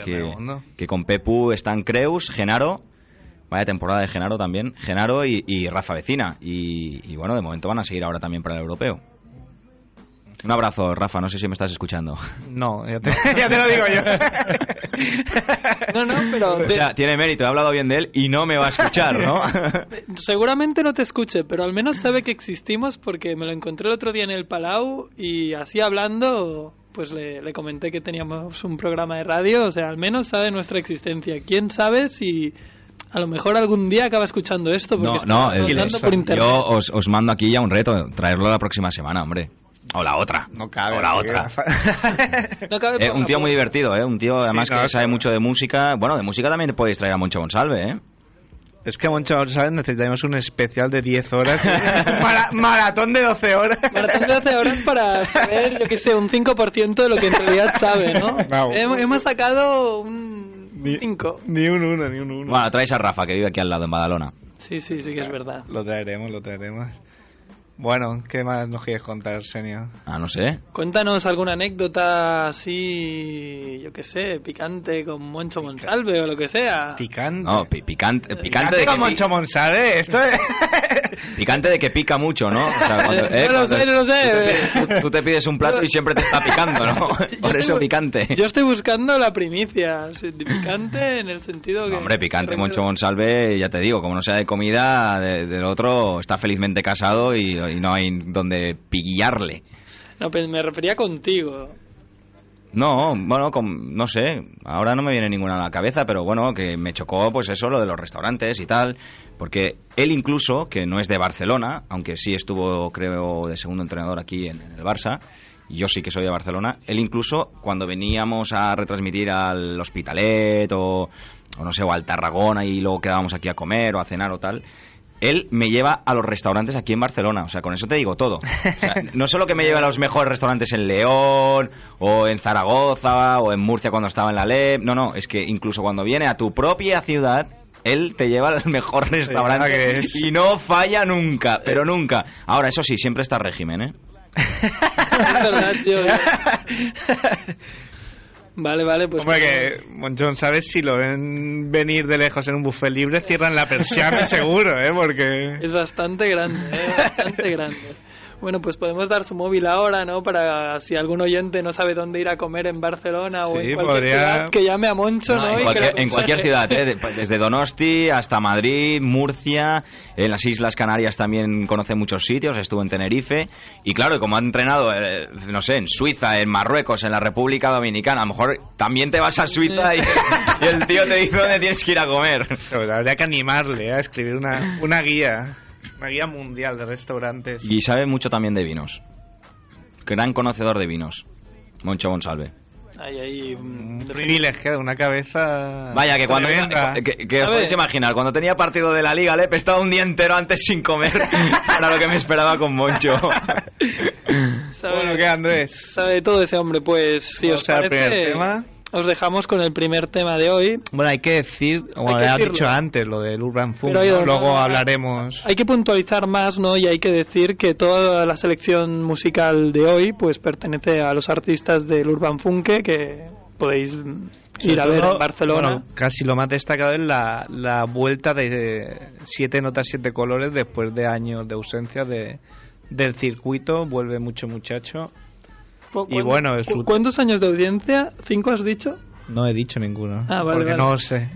que, con Pepu están Creus, Genaro, vaya temporada de Genaro también, Genaro y, y Rafa Vecina. Y, y bueno, de momento van a seguir ahora también para el europeo. Un abrazo, Rafa, no sé si me estás escuchando. No, ya te, ya te lo digo yo. No, no, pero O sea, tiene mérito, he hablado bien de él y no me va a escuchar, ¿no? seguramente no te escuche, pero al menos sabe que existimos porque me lo encontré el otro día en el Palau y así hablando, pues le, le comenté que teníamos un programa de radio, o sea, al menos sabe nuestra existencia. ¿Quién sabe si a lo mejor algún día acaba escuchando esto? Porque No, no, el- por internet. yo os, os mando aquí ya un reto, traerlo la próxima semana, hombre. O la otra. No cabe. O la otra. No cabe Eh, un tío muy divertido, ¿eh? Un tío además no, que sabe mucho de música. Bueno, de música también podéis traer a Moncho Monsalve, ¿eh? Es que, Moncho, ¿sabes? Necesitamos un especial de 10 horas. Mara- maratón de 12 horas. Maratón de 12 horas para saber, yo qué sé, un 5% de lo que en realidad sabe, ¿no? Vamos. Hemos, hemos sacado un Ni- 5. Ni un uno, ni un uno. Bueno, traéis a Rafa, que vive aquí al lado, en Badalona. Sí, sí, sí que es verdad. Lo traeremos, lo traeremos. Bueno, ¿qué más nos quieres contar, Senio? Ah, no sé. Cuéntanos alguna anécdota así, yo qué sé, picante con Moncho Monsalve o lo que sea. Picante. No, pi- picante, picante, de con que, Moncho Monsalve, esto es... picante de que pica mucho, ¿no? O sea, cuando- No lo sé, no lo sé. Tú te, pides, tú- tú te pides un plato y siempre te está picando, ¿no? Yo Por eso picante. Yo estoy buscando la primicia, picante en el sentido que... No, hombre, picante, Moncho Monsalve, ya te digo, como no sea de comida, de- del otro está felizmente casado y, y no hay donde pillarle. No, pero me refería contigo. No, bueno, com- no sé, ahora no me viene ninguna a la cabeza, pero bueno, que me chocó pues eso, lo de los restaurantes y tal, porque él incluso, que no es de Barcelona, aunque sí estuvo, creo, de segundo entrenador aquí en, en el Barça, y yo sí que soy de Barcelona, él incluso cuando veníamos a retransmitir al Hospitalet o, o no sé, o al Tarragona y luego quedábamos aquí a comer o a cenar o tal, él me lleva a los restaurantes aquí en Barcelona. O sea, con eso te digo todo. O sea, no solo que me lleva a los mejores restaurantes en León, o en Zaragoza, o en Murcia cuando estaba en la LEP. No, no, es que incluso cuando viene a tu propia ciudad, él te lleva al mejor que restaurante es. y no falla nunca, pero nunca. Ahora, eso sí, siempre está régimen, ¿eh? Vale, vale, pues... Hombre, que, Monchón, ¿sabes? Si lo ven venir de lejos en un buffet libre, cierran la persiana seguro, ¿eh? Porque... Es bastante grande, ¿eh? bastante grande. Bueno, pues podemos dar su móvil ahora, ¿no? Para si algún oyente no sabe dónde ir a comer en Barcelona o en cualquier podría- ciudad, que llame a Moncho, ¿no? No, en, cualquier, en ciudad, ¿eh? De- desde Donosti hasta Madrid, Murcia, en las Islas Canarias también conoce muchos sitios, estuvo en Tenerife y claro, como ha entrenado, eh, no sé, en Suiza, en Marruecos, en la República Dominicana, a lo mejor también te vas a Suiza y, y el tío te dice dónde tienes que ir a comer. Pues habría que animarle a escribir una, una guía, una guía mundial de restaurantes. Y sabe mucho también de vinos. Gran conocedor de vinos. Moncho Monsalve. Ahí, ahí, Un privilegiado, una cabeza. Vaya, que cuando tremenda. que, que os podéis imaginar, cuando tenía partido de la Liga, le he estado un día entero antes sin comer para lo que me esperaba con Moncho. sabe- Bueno, ¿qué, Andrés? Sabe todo ese hombre, pues si os parece, primer tema. Os dejamos con el primer tema de hoy. Bueno, hay que decir, como decirlo. dicho antes, lo del Urban Funk. Luego no, hablaremos. Hay que puntualizar más, ¿no? Y hay que decir que toda la selección musical de hoy, pues pertenece a los artistas del Urban Funke que podéis ir a ver en Barcelona. bueno, casi lo más destacado es la, la vuelta de siete notas, siete colores después de años de ausencia de, del circuito. Vuelve mucho muchacho. ¿Cu- y bueno, es cu- su- ¿Cuántos años de audiencia? ¿Cinco has dicho? No he dicho ninguno. Ah, vale, porque vale. no sé.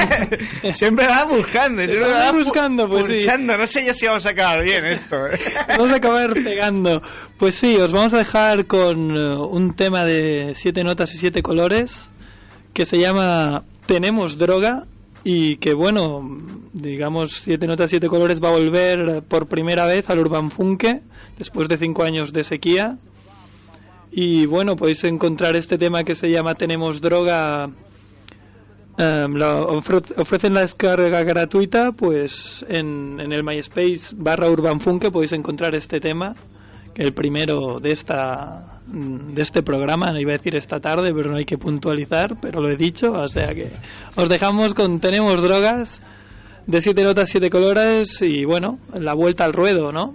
siempre va buscando, siempre Estaba va pu- buscando, pues sí. No sé yo si vamos a acabar bien esto. ¿eh? Vamos a acabar pegando. Pues sí, os vamos a dejar con eh, un tema de siete notas y siete colores que se llama Tenemos droga y que bueno, digamos siete notas, siete colores va a volver por primera vez al Urban Funke después de cinco años de sequía. Y bueno, podéis encontrar este tema que se llama Tenemos droga. em, ofre- ofrecen la descarga gratuita, pues en, en el MySpace barra Urban Funke podéis encontrar este tema, el primero de esta de este programa, no iba a decir esta tarde, pero no hay que puntualizar, pero lo he dicho, o sea que os dejamos con Tenemos drogas de siete notas, siete colores y bueno, la vuelta al ruedo, ¿no?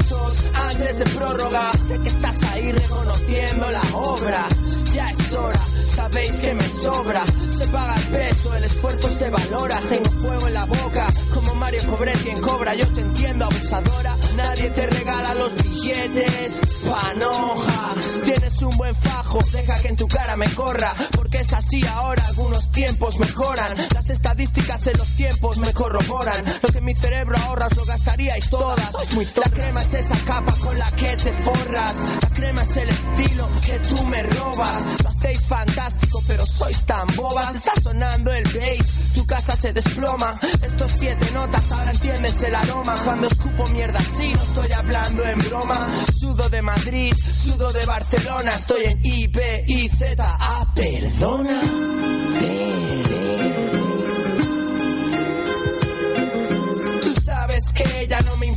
90 minutos antes de prórroga. Sé que estás ahí reconociendo la obra Ya es hora, sabéis que me sobra. Se paga el peso, el esfuerzo se valora. Tengo fuego en la boca, como Mario Cobretti en Cobra. Yo te entiendo, abusadora. Nadie te regala los billetes. Panoja Tienes un buen fajo, deja que en tu cara me corra Porque es así ahora, algunos tiempos mejoran. Las estadísticas en los tiempos me corroboran. Lo que mi cerebro ahorras lo gastaríais todas. La crema es esa capa con la que te forras. La crema es el estilo que tú me robas Lo hacéis fantástico pero sois tan bobas Está sonando el bass, tu casa se desploma. Estos siete notas ahora entiendes el aroma. Cuando escupo mierda así no estoy hablando en broma. Sudo de Madrid, sudo de Barcelona. Estoy en I, B, I, Z, A, perdona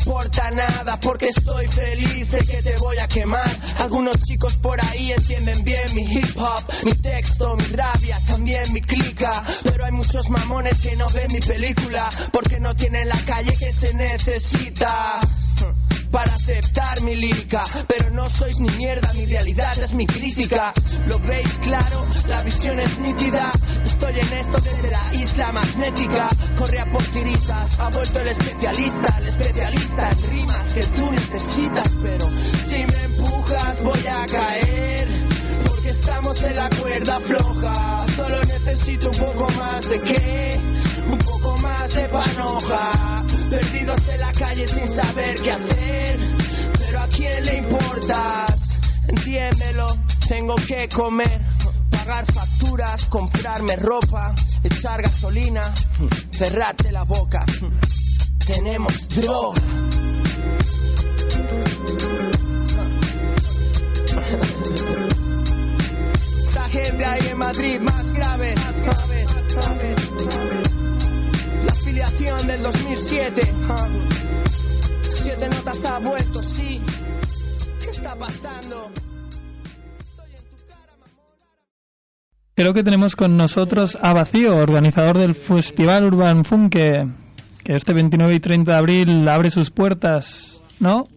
importa nada porque estoy feliz, sé que te voy a quemar. Algunos chicos por ahí entienden bien mi hip hop, mi texto, mi rabia, también mi clica. Pero hay muchos mamones que no ven mi película porque no tienen la calle que se necesita para aceptar mi lírica. No sois ni mierda, mi realidad es mi crítica. Lo veis claro, la visión es nítida. Estoy en esto desde la isla magnética. Corre a por tiritas, ha vuelto el especialista, el especialista en rimas que tú necesitas. Pero si me empujas, voy a caer. Porque estamos en la cuerda floja. Solo necesito un poco más de qué, un poco más de panoja. Perdidos en la calle sin saber qué hacer. A quién le importas, entiéndelo. Tengo que comer, pagar facturas, comprarme ropa, echar gasolina, cerrarte la boca. Tenemos droga. Esta gente ahí en Madrid más grave. La afiliación del 2007. Siete notas ha vuelto, sí. ¿Qué está pasando? Creo que tenemos con nosotros a Vacío, organizador del Festival Urban Funke, que este 29 y 30 de abril abre sus puertas, ¿no?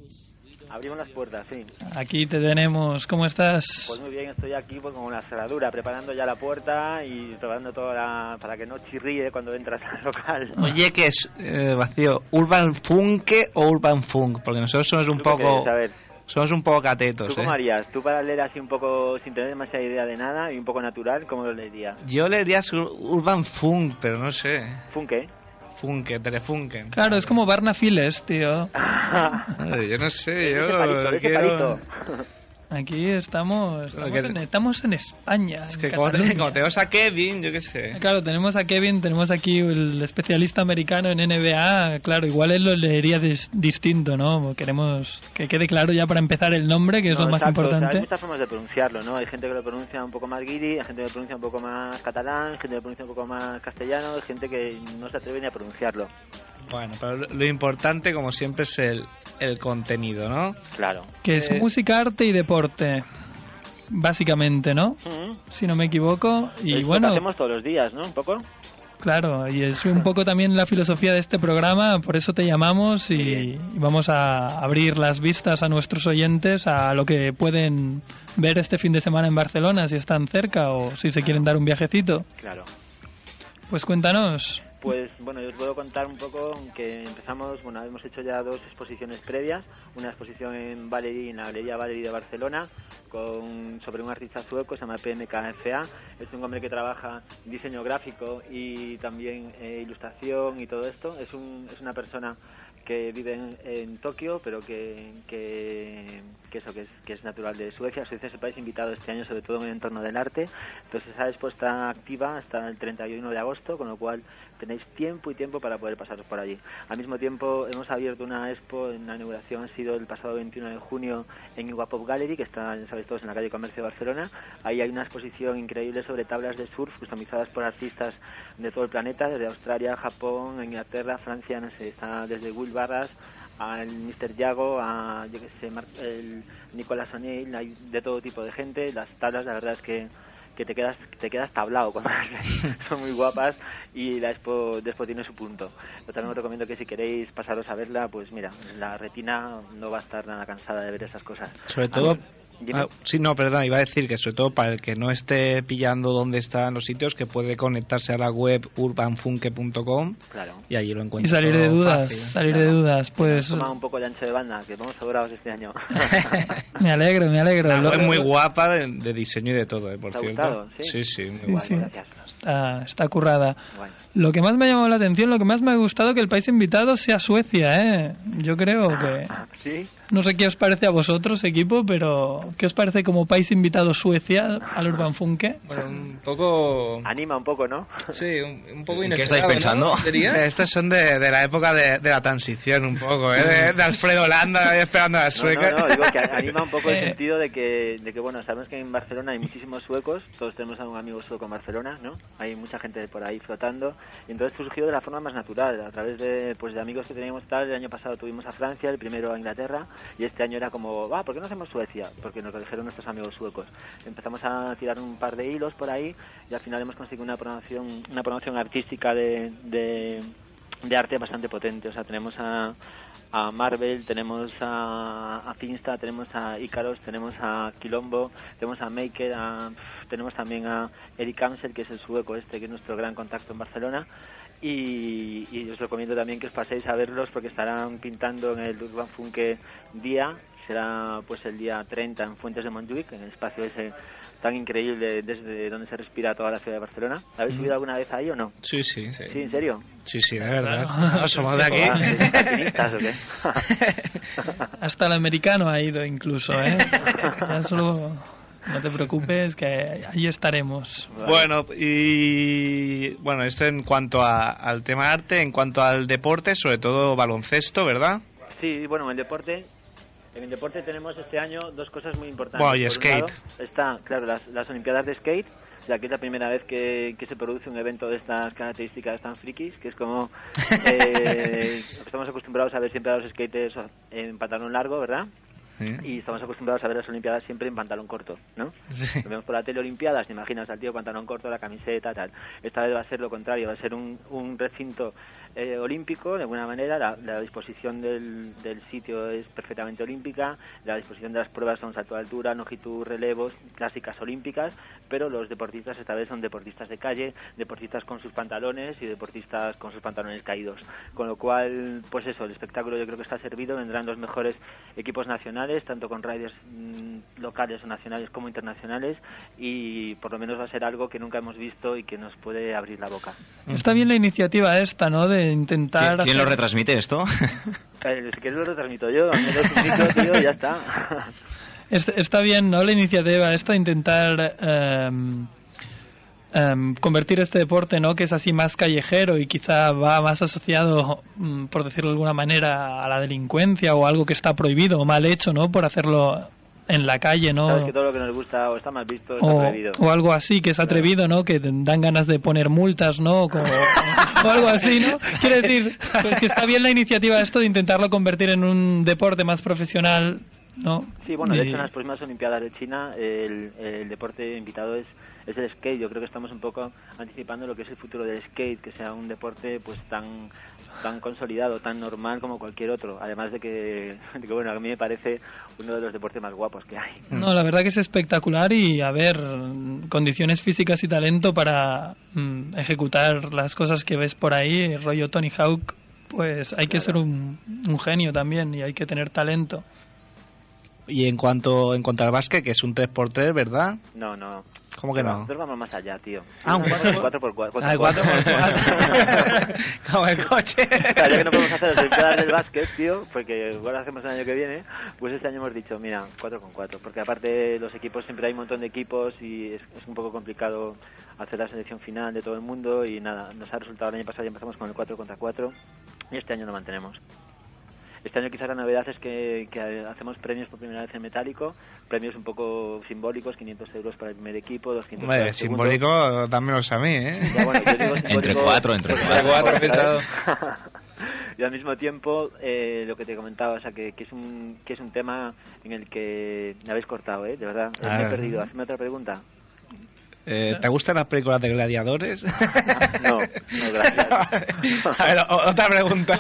Abrimos las puertas, sí. Aquí te tenemos. ¿Cómo estás? Pues muy bien, estoy aquí pues, con una cerradura, preparando ya la puerta y preparando todo la- para que no chirríe cuando entras al local. Oye, que es eh, vacío, ¿Urban Funke o Urban Funk? Porque nosotros somos un ¿Tú qué poco... crees? A ver, Somos un poco catetos, ¿tú ¿eh? cómo harías? ¿Tú para leer así un poco, sin tener demasiada idea de nada y un poco natural, cómo lo leerías? Yo leería Ur- Urban Funk, pero no sé. ¿Funke? Funke, Telefunken. Claro, es como Barna Files, tío. Yo no sé, yo palito, ese quiero... palito. Aquí estamos, estamos, que- en, estamos en España. Es en que como, te- como tenemos a Kevin, yo qué sé. Claro, tenemos a Kevin, tenemos aquí el especialista americano en NBA. Claro, igual él lo leería dis- distinto, ¿no? Queremos que quede claro ya para empezar el nombre, que es No, lo más exacto, o sea, importante. hay muchas formas de pronunciarlo, ¿no? Hay gente que lo pronuncia un poco más guiri, hay gente que lo pronuncia un poco más catalán, hay gente que lo pronuncia un poco más castellano, hay gente que no se atreve ni a pronunciarlo. Bueno, pero lo- importante, como siempre, es el, el contenido, ¿no? Claro. Que es Eh, música, arte y deporte. Básicamente, ¿no? Si no me equivoco. Y Es lo bueno, hacemos todos los días, ¿no? Un poco. claro, y es un poco también la filosofía de este programa, por eso te llamamos y, y vamos a abrir las vistas a nuestros oyentes a lo que pueden ver este fin de semana en Barcelona, si están cerca o si se quieren dar un viajecito. Claro. Pues cuéntanos. Pues bueno, yo os puedo contar un poco que empezamos, bueno, hemos hecho ya dos exposiciones previas, una exposición en Valerie, en la Galería Valerie de Barcelona, con, sobre un artista sueco, se llama PMKFA, es un hombre que trabaja diseño gráfico y también eh, ilustración y todo esto, es, un, es una persona que vive en, en Tokio, pero que, que, eso, que es, que es natural de Suecia. Suecia es el país invitado este año, sobre todo en el entorno del arte. Entonces esa expo está activa hasta el 31 de agosto, con lo cual tenéis tiempo y tiempo para poder pasaros por allí. Al mismo tiempo hemos abierto una expo, en la inauguración ha sido el pasado 21 de junio en Igua Pop Gallery, que está, sabéis todos, en la calle Comercio de Barcelona. Ahí hay una exposición increíble sobre tablas de surf customizadas por artistas de todo el planeta, desde Australia, Japón, Inglaterra, Francia, no sé, está desde Will Barras al Mr. Yago, a yo que sé, el Nicolás O'Neill, hay de todo tipo de gente. Las tablas, la verdad es que que te quedas te quedas tablado cuando son muy guapas y la expo después tiene su punto. Yo también os recomiendo que si queréis pasaros a verla pues mira la retina no va a estar nada cansada de ver esas cosas. Sobre todo... Ah, sí, no, perdón, iba a decir que sobre todo para el que no esté pillando dónde están los sitios, que puede conectarse a la web urbanfunke.com claro y allí lo Y encuentra. salir de dudas, fácil. salir de dudas. Pues toma un poco de ancho de banda que vamos sobrados este año me alegro, me alegro. La web muy guapa de, de diseño y de todo, eh, por ¿Te ha cierto. gustado? sí, Sí. sí, muy Sí, sí. gracias Está, está currada. Guay. Lo que más me ha llamado la atención, lo que más me ha gustado que el país invitado sea Suecia, ¿eh? Yo creo que... sí No sé qué os parece a vosotros, equipo, pero ¿qué os parece como país invitado Suecia al Urban Funke? Bueno, un poco... anima un poco no Sí, un, un poco ¿En qué estáis pensando? ¿no? Estos son de, de la época de, de la transición un poco, ¿eh? de, de Alfredo Landa esperando a la No, sueca. no, no, digo que anima un poco el Eh. sentido de que, de que, bueno, sabemos que en Barcelona hay muchísimos suecos, todos tenemos a un amigo sueco en Barcelona, ¿no? Hay mucha gente por ahí flotando, y entonces surgió de la forma más natural, a través de, pues, de amigos que teníamos tal, el año pasado tuvimos a Francia, el primero a Inglaterra, y este año era como, va, ¿por qué no hacemos Suecia? Porque nos lo dijeron nuestros amigos suecos. Empezamos a tirar un par de hilos por ahí, y al final hemos conseguido una promoción, una promoción artística de, de de arte bastante potente. O sea, tenemos a, a Marvel, tenemos a, a Finsta, tenemos a Icaros, tenemos a Quilombo, tenemos a Maker, a- tenemos también a Eric Amsel, que es el sueco este, que es nuestro gran contacto en Barcelona. Y, y os recomiendo también que os paséis a verlos porque estarán pintando en el Urban Funke día será pues el día 30 en Fuentes de Montjuic, en el espacio ese tan increíble desde donde se respira toda la ciudad de Barcelona. ¿Habéis subido alguna vez ahí o no? Sí, sí, Sí, en serio. sí, sí, de verdad. De Ah, aquí. ¿sois maquinistas o qué? Hasta el americano ha ido incluso, ¿eh? Ya solo no te preocupes que ahí estaremos. Bueno, y bueno, esto en cuanto a- al tema arte, en cuanto al deporte, sobre todo baloncesto, ¿verdad? Sí, bueno, en el deporte, en el deporte tenemos este año dos cosas muy importantes. Bueno, y skate. lado, está, claro, las, las Olimpiadas de skate, ya que es la primera vez que, que se produce un evento de estas características tan frikis, que es como eh, estamos acostumbrados a ver siempre a los skaters en pantalón largo, ¿verdad? Y estamos acostumbrados a ver las Olimpiadas siempre en pantalón corto, ¿no? Sí. Lo vemos por la tele Olimpiadas, te imaginas al tío pantalón corto, la camiseta, tal. Esta vez va a ser lo contrario, va a ser un, un recinto eh, olímpico, de alguna manera, la, disposición del, del sitio es perfectamente olímpica, la disposición de las pruebas son salto de altura, longitud, relevos, clásicas olímpicas, pero los deportistas esta vez son deportistas de calle, deportistas con sus pantalones y deportistas con sus pantalones caídos. Con lo cual, pues eso, el espectáculo yo creo que está servido, vendrán los mejores equipos nacionales, tanto con riders mm, locales o nacionales como internacionales, y por lo menos va a ser algo que nunca hemos visto y que nos puede abrir la boca. Está bien la iniciativa esta, ¿no? Intentar... ¿Quién, lo retransmite esto? Eh, si quieres lo retransmito yo, tío, y ya está. Est- Está bien, ¿no? La iniciativa esta de intentar em, em, convertir este deporte, ¿no? Que es así más callejero y quizá va más asociado, mm, por decirlo de alguna manera, a la delincuencia o algo que está prohibido o mal hecho, ¿no? Por hacerlo en la calle, ¿no? Sabes que todo lo que nos gusta o está mal visto está o, prohibido. o algo así que es atrevido, ¿no? Que dan ganas de poner multas, ¿no? Como- o algo así, ¿no? Quiero decir, pues que está bien la iniciativa esto de intentarlo convertir en un deporte más profesional, ¿no? Sí, bueno, de hecho en las próximas Olimpiadas de China el, el deporte invitado es, es el skate. Yo creo que estamos un poco anticipando lo que es el futuro del skate, que sea un deporte pues tan tan consolidado, tan normal como cualquier otro. Además de que, de que, bueno, a mí me parece uno de los deportes más guapos que hay. No, la verdad que es espectacular y a ver, condiciones físicas y talento para mm, ejecutar las cosas que ves por ahí, rollo Tony Hawk, pues hay que ser un, un genio también y hay que tener talento. Y en cuanto, en cuanto al básquet, que es un 3x3, ¿verdad? No, no. ¿Cómo que no? Nosotros vamos más allá, tío. Ah, un Nosotros cuatro- 4x4. Ah, el 4x4. Como el coche. Claro, ya que no podemos hacer las Olimpiadas del básquet, tío, porque igual hacemos el año que viene, pues este año hemos dicho, mira, 4 con 4, porque aparte los equipos, siempre hay un montón de equipos y es, es un poco complicado hacer la selección final de todo el mundo y nada, nos ha resultado el año pasado ya empezamos con el 4 contra 4 y este año lo mantenemos. Este año quizás la novedad es que, que hacemos premios por primera vez en metálico, premios un poco simbólicos, 500 euros para el primer equipo, 200 para Hombre, el segundo. simbólico, dámelos a mí, ¿eh? Ya, bueno, yo digo Entre cuatro, entre cuatro. y al mismo tiempo, eh, lo que te comentaba, o sea, que, que es un que es un tema en el que me habéis cortado, ¿eh? De verdad, me Ah. he perdido. Hazme otra pregunta. Eh, ¿Te gustan las películas de gladiadores? No, no, gracias. a ver, otra pregunta.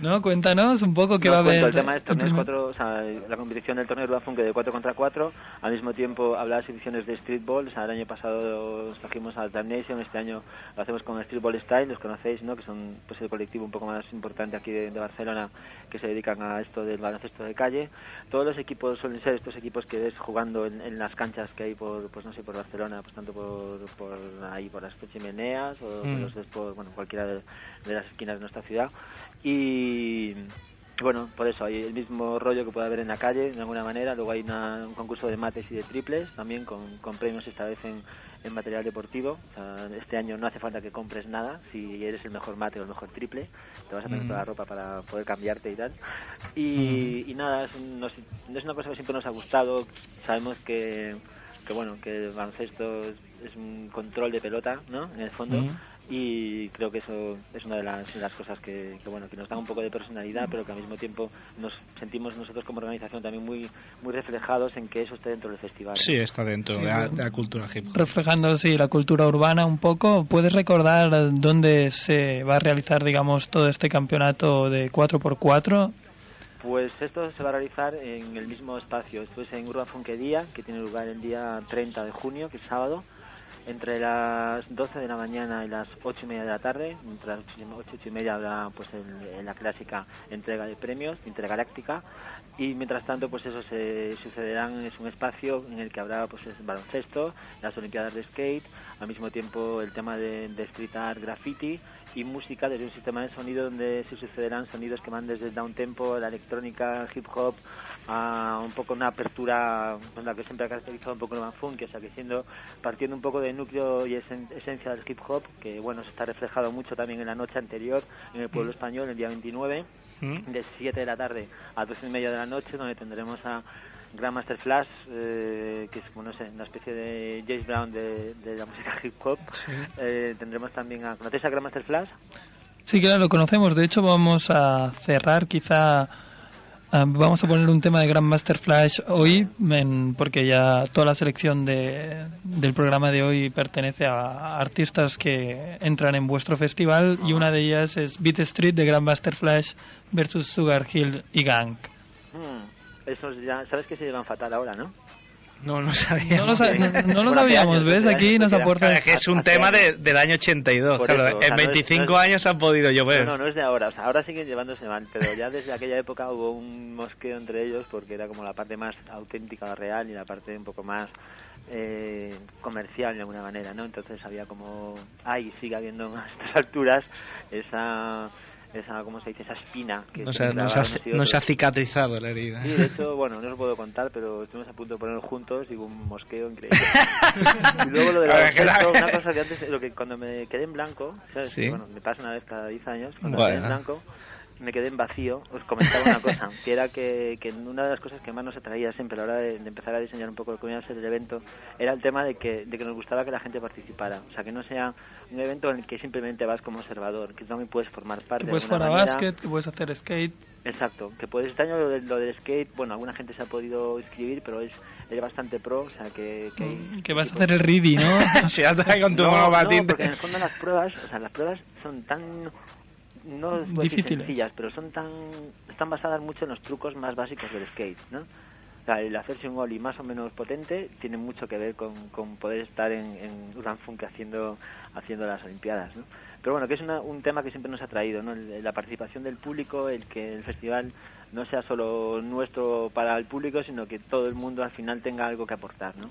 ¿No? Cuéntanos un poco qué No, va a haber. El tema es torneos cuatro, o sea, la competición del torneo de Funk de 4 contra 4. Al mismo tiempo habrá exhibiciones de streetball. O sea, el año pasado os trajimos al Damnation, este año lo hacemos con Streetball Style, los conocéis, ¿no? Que son pues el colectivo un poco más importante aquí de, de Barcelona que se dedican a esto del baloncesto de calle. Todos los equipos suelen ser estos equipos que ves jugando en, en las canchas que hay por, pues no sé, por Barcelona, pues tanto por, por ahí, por las chimeneas o Mm. los ves por, bueno, cualquiera de, de las esquinas de nuestra ciudad. Y bueno, por eso hay el mismo rollo que puede haber en la calle, de alguna manera. Luego hay una- un concurso de mates y de triples, también con, con premios esta vez en, en material deportivo. O sea, este año no hace falta que compres nada, si eres el mejor mate o el mejor triple, te vas a tener Mm. toda la ropa para poder cambiarte y tal. Y, y nada, es, nos- es una cosa que siempre nos ha gustado. Sabemos que, que bueno, que el baloncesto es, es un control de pelota, ¿no? En el fondo. Mm. Y creo que eso es una de las, de las cosas que, que, bueno que nos da un poco de personalidad, pero que al mismo tiempo nos sentimos nosotros como organización también muy muy reflejados en que eso esté dentro del festival. Sí, está dentro Sí, de, la, bueno. de la cultura hip hop. Reflejando, sí, la cultura urbana un poco. ¿Puedes recordar dónde se va a realizar, digamos, todo este campeonato de 4x4? Pues esto se va a realizar en el mismo espacio. Esto es en Urban Funquería, que tiene lugar el día 30 de junio, que es sábado, entre las 12 de la mañana y las 8 y media de la tarde. Entre las 8 y 8 y media habrá pues el- la clásica entrega de premios intergaláctica. Y mientras tanto, pues eso se sucederán, es un espacio en el que habrá pues el baloncesto, las olimpiadas de skate, al mismo tiempo el tema de, de graffiti y música desde un sistema de sonido donde se sucederán sonidos que van desde el down tempo, la electrónica, hip hop, a un poco una apertura con la que siempre ha caracterizado un poco el funk, o sea que siendo partiendo un poco del núcleo y esen- esencia del hip hop, que bueno, se está reflejado mucho también en la noche anterior en el pueblo español, el día 29 ¿Mm? de 7 de la tarde a 12 y media de la noche, donde tendremos a Grandmaster Flash, eh, que es como no sé, una especie de James Brown de, de la música hip hop. Eh, tendremos también a. ¿Conocéis a Grandmaster Flash? Sí, claro, lo conocemos. De hecho, vamos a cerrar quizá Ah, vamos a poner un tema de Grandmaster Flash hoy, porque ya toda la selección de, del programa de hoy pertenece a artistas que entran en vuestro festival y una de ellas es Beat Street de Grandmaster Flash versus Sugar Hill y Gang. Hmm, ya, sabes que se llevan fatal ahora, ¿no? No, no sabía. No lo, no- no lo sabíamos, ¿ves? Aquí nos aporta... Claro, es que es un tema de- del año 82. Por claro, eso, o sea, en es- 25 no es- años han podido llover. No, no, no es de ahora. O sea, ahora siguen llevándose mal, pero ya desde aquella época hubo un mosqueo entre ellos porque era como la parte más auténtica, real y la parte un poco más eh, comercial de alguna manera, ¿no? Entonces había como, hay, sigue habiendo a estas alturas esa, esa ¿cómo se dice? Esa espina que No se, no se ha, no se ha cicatrizado la herida. Sí, de hecho, bueno, no os puedo contar, pero estuvimos a punto de ponerlo juntos y hubo un mosqueo increíble. y luego lo de la- baloncesto, una cosa que antes, lo que cuando me quedé en blanco, ¿sabes? Sí. Bueno, me pasa una vez cada 10 años, cuando Bueno. quedé en blanco, me quedé en vacío, os comentaba una cosa, que era que, que una de las cosas que más nos atraía siempre a la hora de, de empezar a diseñar un poco lo que iba a ser el evento, era el tema de que, de que nos gustaba que la gente participara, o sea, que no sea un evento en el que simplemente vas como observador, que también puedes formar parte Que puedes de jugar a básquet, que puedes hacer skate. Exacto, que puedes, este año lo, del- lo del skate, bueno, alguna gente se ha podido inscribir, pero es, es bastante pro, o sea que... Que, Mm, Que vas a hacer el ready, ¿no? Se ata con tu no, no, porque en el fondo las pruebas, o sea, las pruebas son tan... No puedo decir Difíciles. sencillas, pero son tan... Están basadas mucho en los trucos más básicos del skate, ¿no? O sea, el hacerse un ollie más o menos potente tiene mucho que ver con, con poder estar en, en Urban Funk haciendo, haciendo las Olimpiadas, ¿no? Pero bueno, que es una- un tema que siempre nos ha traído, ¿no? La participación del público, el que el festival no sea solo nuestro para el público, sino que todo el mundo al final tenga algo que aportar, ¿no?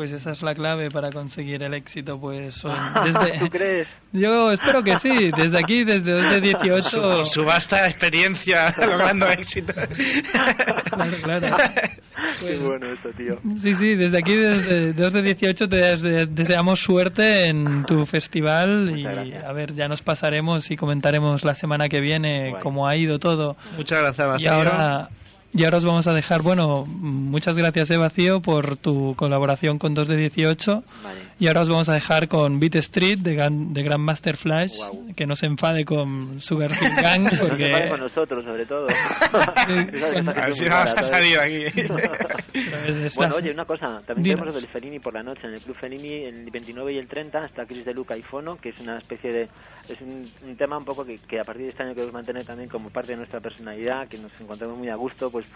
Pues esa es la clave para conseguir el éxito, pues son desde... ¿Tú crees? Yo espero que sí, desde aquí, desde 2 de 18... Con su vasta experiencia logrando éxito. Claro, claro. Qué bueno esto, tío. Sí, sí, desde aquí, desde 2 de 18, te des- deseamos suerte en tu festival y Muchas gracias. a ver, ya nos pasaremos y comentaremos la semana que viene Guay. cómo ha ido todo. Muchas gracias, Y Vacío. ahora, y ahora os vamos a dejar, bueno, muchas gracias, eh, Vacío, por tu colaboración con 2 de 18. Vale. Y ahora os vamos a dejar con Beat Street de, Gran- de Grandmaster Flash, que no se enfade con Sugar Hill Gang, No se porque... pare con nosotros, sobre todo. A ver si vamos rara, a aquí. bueno, oye, una cosa, también Dinos. tenemos lo del Fellini por la noche, en el Club Fellini, el 29 y el 30, está Chris de Luca y Fono, que es una especie de... es un, un tema un poco que, que a partir de este año queremos mantener también como parte de nuestra personalidad, que nos encontramos muy a gusto, pues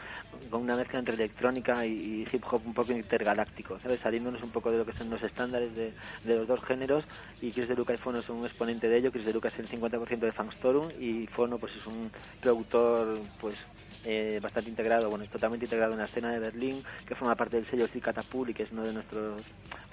con una mezcla entre electrónica y, y hip hop un poco intergaláctico, ¿sabes? Saliéndonos un poco de lo que son los estándares de, los dos géneros, y Chris de Luca y Fono son un exponente de ello, Chris de Luca es el 50% de Fangstorum, y Fono pues es un productor, pues eh, bastante integrado, bueno, totalmente integrado en la escena de Berlín, que forma parte del sello Catapult y que es uno de nuestros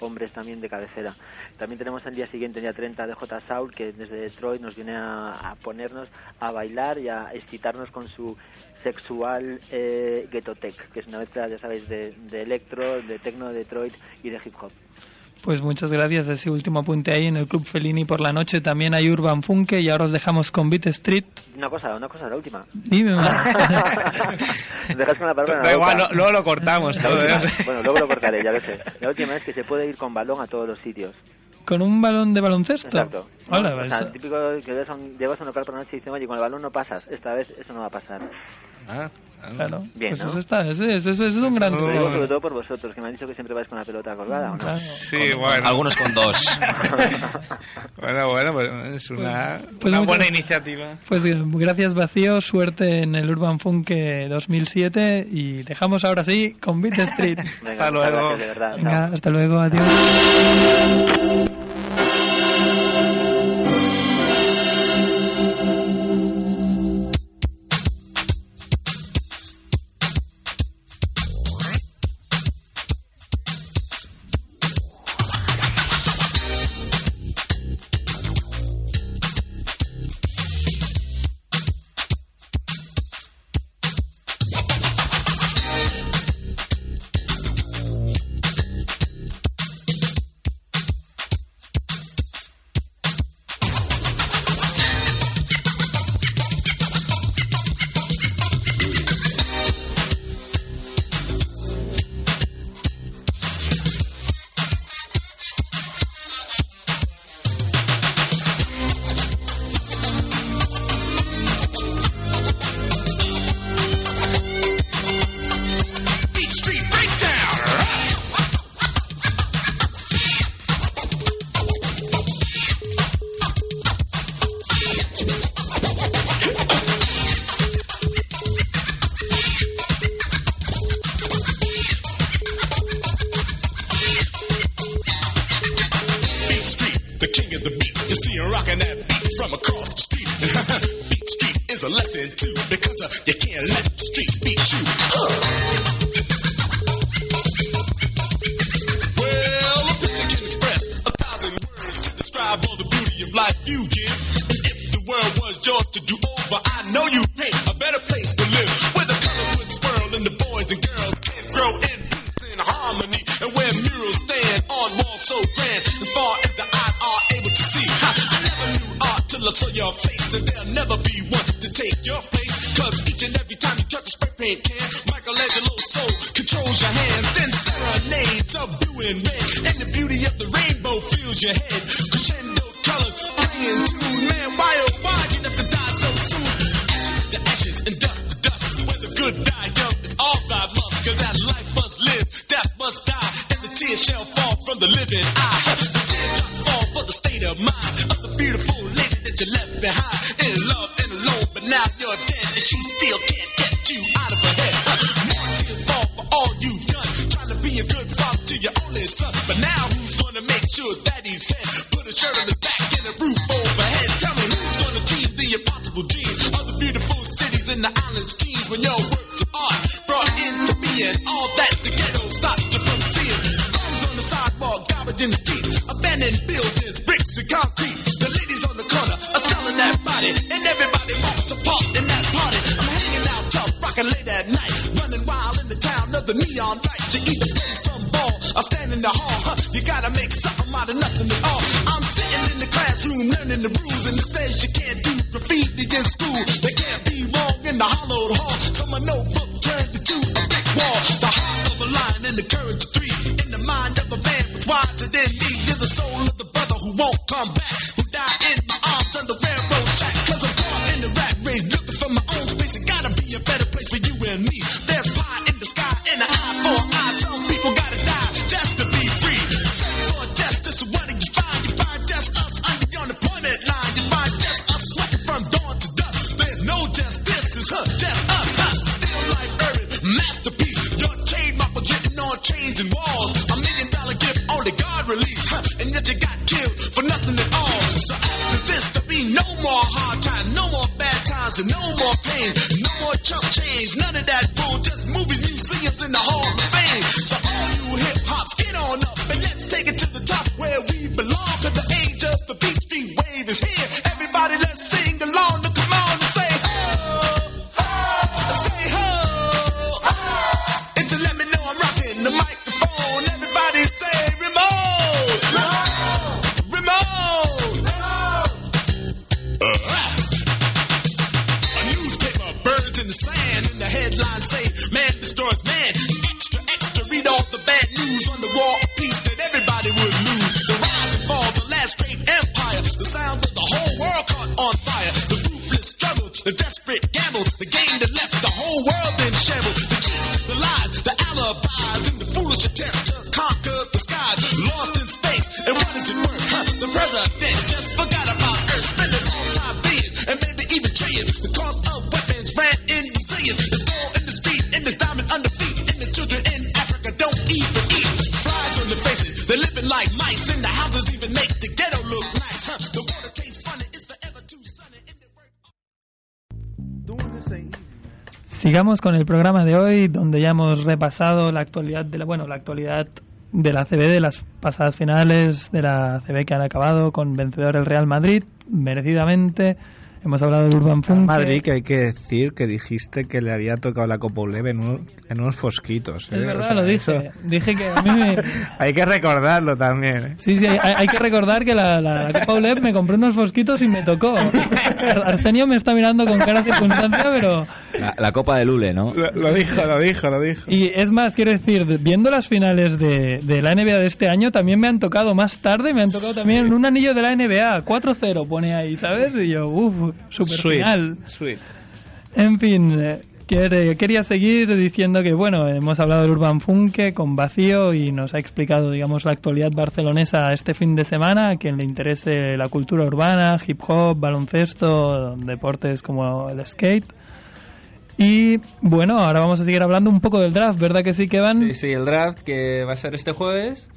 hombres también de cabecera. También tenemos el día siguiente, el día 30, de J. Saul, que desde Detroit nos viene a, a ponernos a bailar y a excitarnos con su sexual eh, ghetto tech, que es una mezcla, ya sabéis, de, de electro, de techno de Detroit y de hip hop. Pues muchas gracias. Ese último apunte ahí en el Club Fellini por la noche. También hay Urban Funke y ahora os dejamos con Beat Street. Una cosa, una cosa, la última. Dime una. Dejas con la palabra Da igual, luego lo cortamos todo. ¿eh? bueno, luego lo cortaré, ya lo sé. La última es que se puede ir con balón a todos los sitios. ¿Con un balón de baloncesto? Exacto. Hola, o sea, eso- el típico que ves a un- llegas a un local por la noche y dices, oye, con el balón no pasas. Esta vez eso no va a pasar. Ah. Claro. Bien, pues ¿no? eso está, eso, es- eso es- eso es un gran Lo digo sobre todo por vosotros, que me han dicho que siempre vais con la pelota colgada, ¿o no? Claro. Sí, bueno. Algunos con dos. Bueno, bueno, pues es una, pues una muchas- buena iniciativa. Pues eh, gracias Vacío, suerte en el Urban Funke 2007 y dejamos ahora sí con Beat Street. Venga, Hasta luego. gracias, de verdad. Venga, hasta luego, adiós. chump change, none of that bull, just movies, museums, and the Hall of Fame. So con el programa de hoy, donde ya hemos repasado la actualidad de la, bueno, la actualidad de la CB, de las pasadas finales de la CB que han acabado con vencedor el Real Madrid, merecidamente, Hemos hablado de Urban Funk. Madrid, que hay que decir que dijiste que le había tocado la Copa Uleve en, un, en, unos fosquitos. ¿eh? Es verdad, o sea, lo dije. Eso... Dije que a mí me... hay que recordarlo también. ¿eh? Sí, sí, hay, hay, que recordar que la, la, la Copa Uleve me compré unos fosquitos y me tocó. Arsenio me está mirando con cara de circunstancia, pero... La, la, Copa de Lule, ¿no? Lo, lo, dijo, lo dijo, lo dijo. Y es más, quiero decir, viendo las finales de, de la NBA de este año, también me han tocado más tarde, me han tocado también un anillo de la NBA, 4-0 pone ahí, ¿sabes? Y yo, uff, su, super Sweet. final. Sweet. En fin, eh, quería seguir diciendo que, bueno, hemos hablado del Urban Funke con Vacío y nos ha explicado, digamos, la actualidad barcelonesa este fin de semana. A quien le interese la cultura urbana, hip hop, baloncesto, deportes como el skate. Y bueno, ahora vamos a seguir hablando un poco del draft, ¿verdad que sí, que van? Sí, sí, el draft que va a ser este jueves.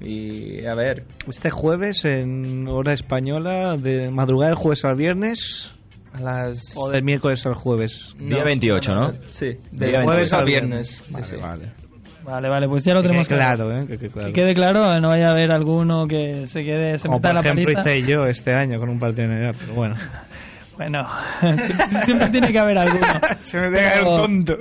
Y a ver. Este jueves en hora española, de madrugada del jueves al viernes. A las... O del miércoles al jueves. No, Día 28, ¿no? Sí, del de jueves al viernes. Vale, sí. vale. Vale, vale, pues ya lo que tenemos claro. claro. ¿eh? Que, que, claro. que quede claro, no vaya a haber alguno que se quede, se Como meta por ejemplo hice yo este año con un partido de edad, pero bueno. Bueno, siempre, tiene que haber alguno. Se me deja Pero- un tonto.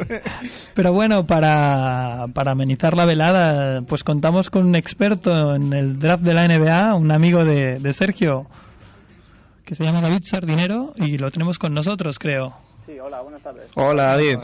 Pero bueno, para, para amenizar la velada, pues contamos con un experto en el draft de la NBA, un amigo de, de Sergio, que se llama David Sardinero, y lo tenemos con nosotros, creo. Sí, hola, buenas tardes. Hola, David.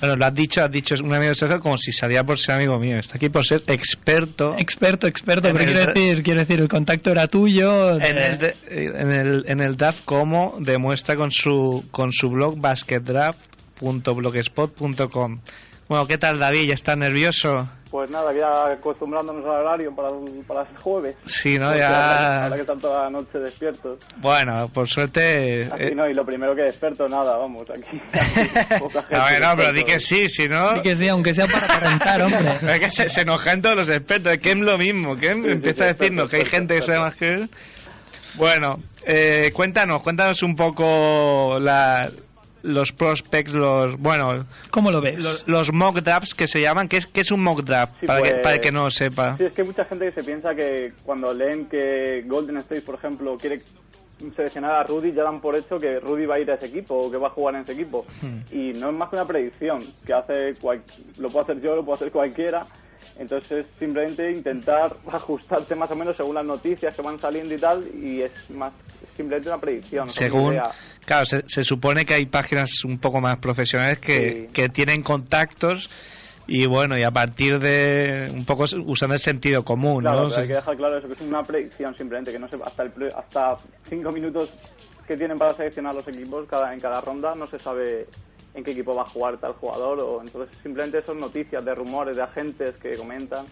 Bueno, lo has dicho, has dicho, es un amigo de Sergio como si salía por ser amigo mío. Está aquí por ser experto Experto, experto, pero quiero decir, quiero decir, el contacto era tuyo. en el, de- en el, en el draft como demuestra con su, con su blog basketdraft.blogspot.com. Bueno, ¿qué tal David? ¿Ya estás nervioso? Pues nada, ya acostumbrándonos al horario para, el- para el jueves. Sí, ¿no? Porque Ya... Ahora que están toda la noche despiertos. Bueno, por suerte... Aquí eh, no, y lo primero que desperto, nada, vamos, aquí. aquí poca gente A ver, no, pero di despierto. que sí, si no... Sí que sí, aunque sea para aparentar, hombre. Es que se, se enojan todos los expertos. Es que es lo mismo. Que sí, empieza a sí, decirnos que hay experto, gente que sabe más que él. Bueno, eh, cuéntanos, cuéntanos un poco la, los prospects, los bueno, ¿Cómo lo ves? los, los mock drafts que se llaman. ¿Qué es, qué es un mock draft? Sí, para, que, pues- para el que no lo sepa. Sí, es que hay mucha gente que se piensa que cuando leen que Golden State, por ejemplo, quiere seleccionar a Rudy, ya dan por hecho que Rudy va a ir a ese equipo o que va a jugar en ese equipo. Hmm. Y no es más que una predicción, que hace cual- lo puedo hacer yo, lo puedo hacer cualquiera. Entonces es simplemente intentar ajustarse más o menos según las noticias que van saliendo y tal, y es más es simplemente una predicción. Según. Claro, se, se supone que hay páginas un poco más profesionales que, Sí. que tienen contactos y bueno, y a partir de un poco usando el sentido común, Claro, ¿no? pero hay que dejar claro eso, que es una predicción simplemente, que no se hasta el hasta cinco minutos que tienen para seleccionar los equipos cada, en cada ronda no se sabe en qué equipo va a jugar tal jugador o entonces simplemente son noticias de rumores de agentes que comentan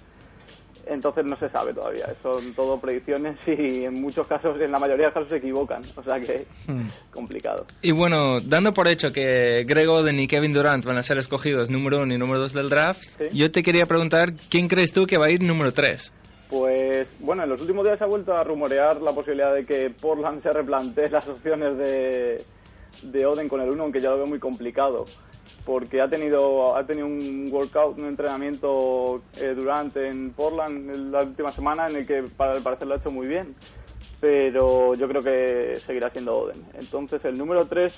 entonces no se sabe todavía son todo predicciones y en muchos casos en la mayoría de casos se equivocan o sea que Hmm. complicado Y bueno, dando por hecho que Greg Oden y Kevin Durant van a ser escogidos número uno y número dos del draft, Sí. yo te quería preguntar, ¿quién crees tú que va a ir número tres? Pues bueno, en los últimos días se ha vuelto a rumorear la posibilidad de que Portland se replantee las opciones de, de Oden con el 1, aunque ya lo veo muy complicado. Porque ha tenido, ha tenido un workout, un entrenamiento eh, durante en Portland la última semana en el que para el parecer lo ha hecho muy bien. Pero yo creo que seguirá siendo Oden. Entonces el número 3,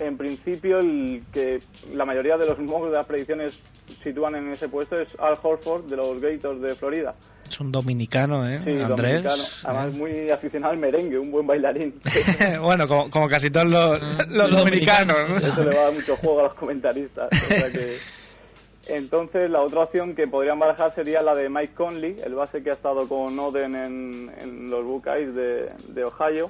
en principio, el que la mayoría de los mocks de las predicciones sitúan en ese puesto es Al Horford de los Gators de Florida. Es un dominicano, ¿eh? Sí, Andrés. dominicano. Además, muy aficionado al merengue, un buen bailarín. bueno, como, como casi todos los, los dominicanos. ¿no? Eso le va a dar mucho juego a los comentaristas. o sea que- Entonces, la otra opción que podrían barajar sería la de Mike Conley, el base que ha estado con Oden en, en los Buckeyes de, de Ohio.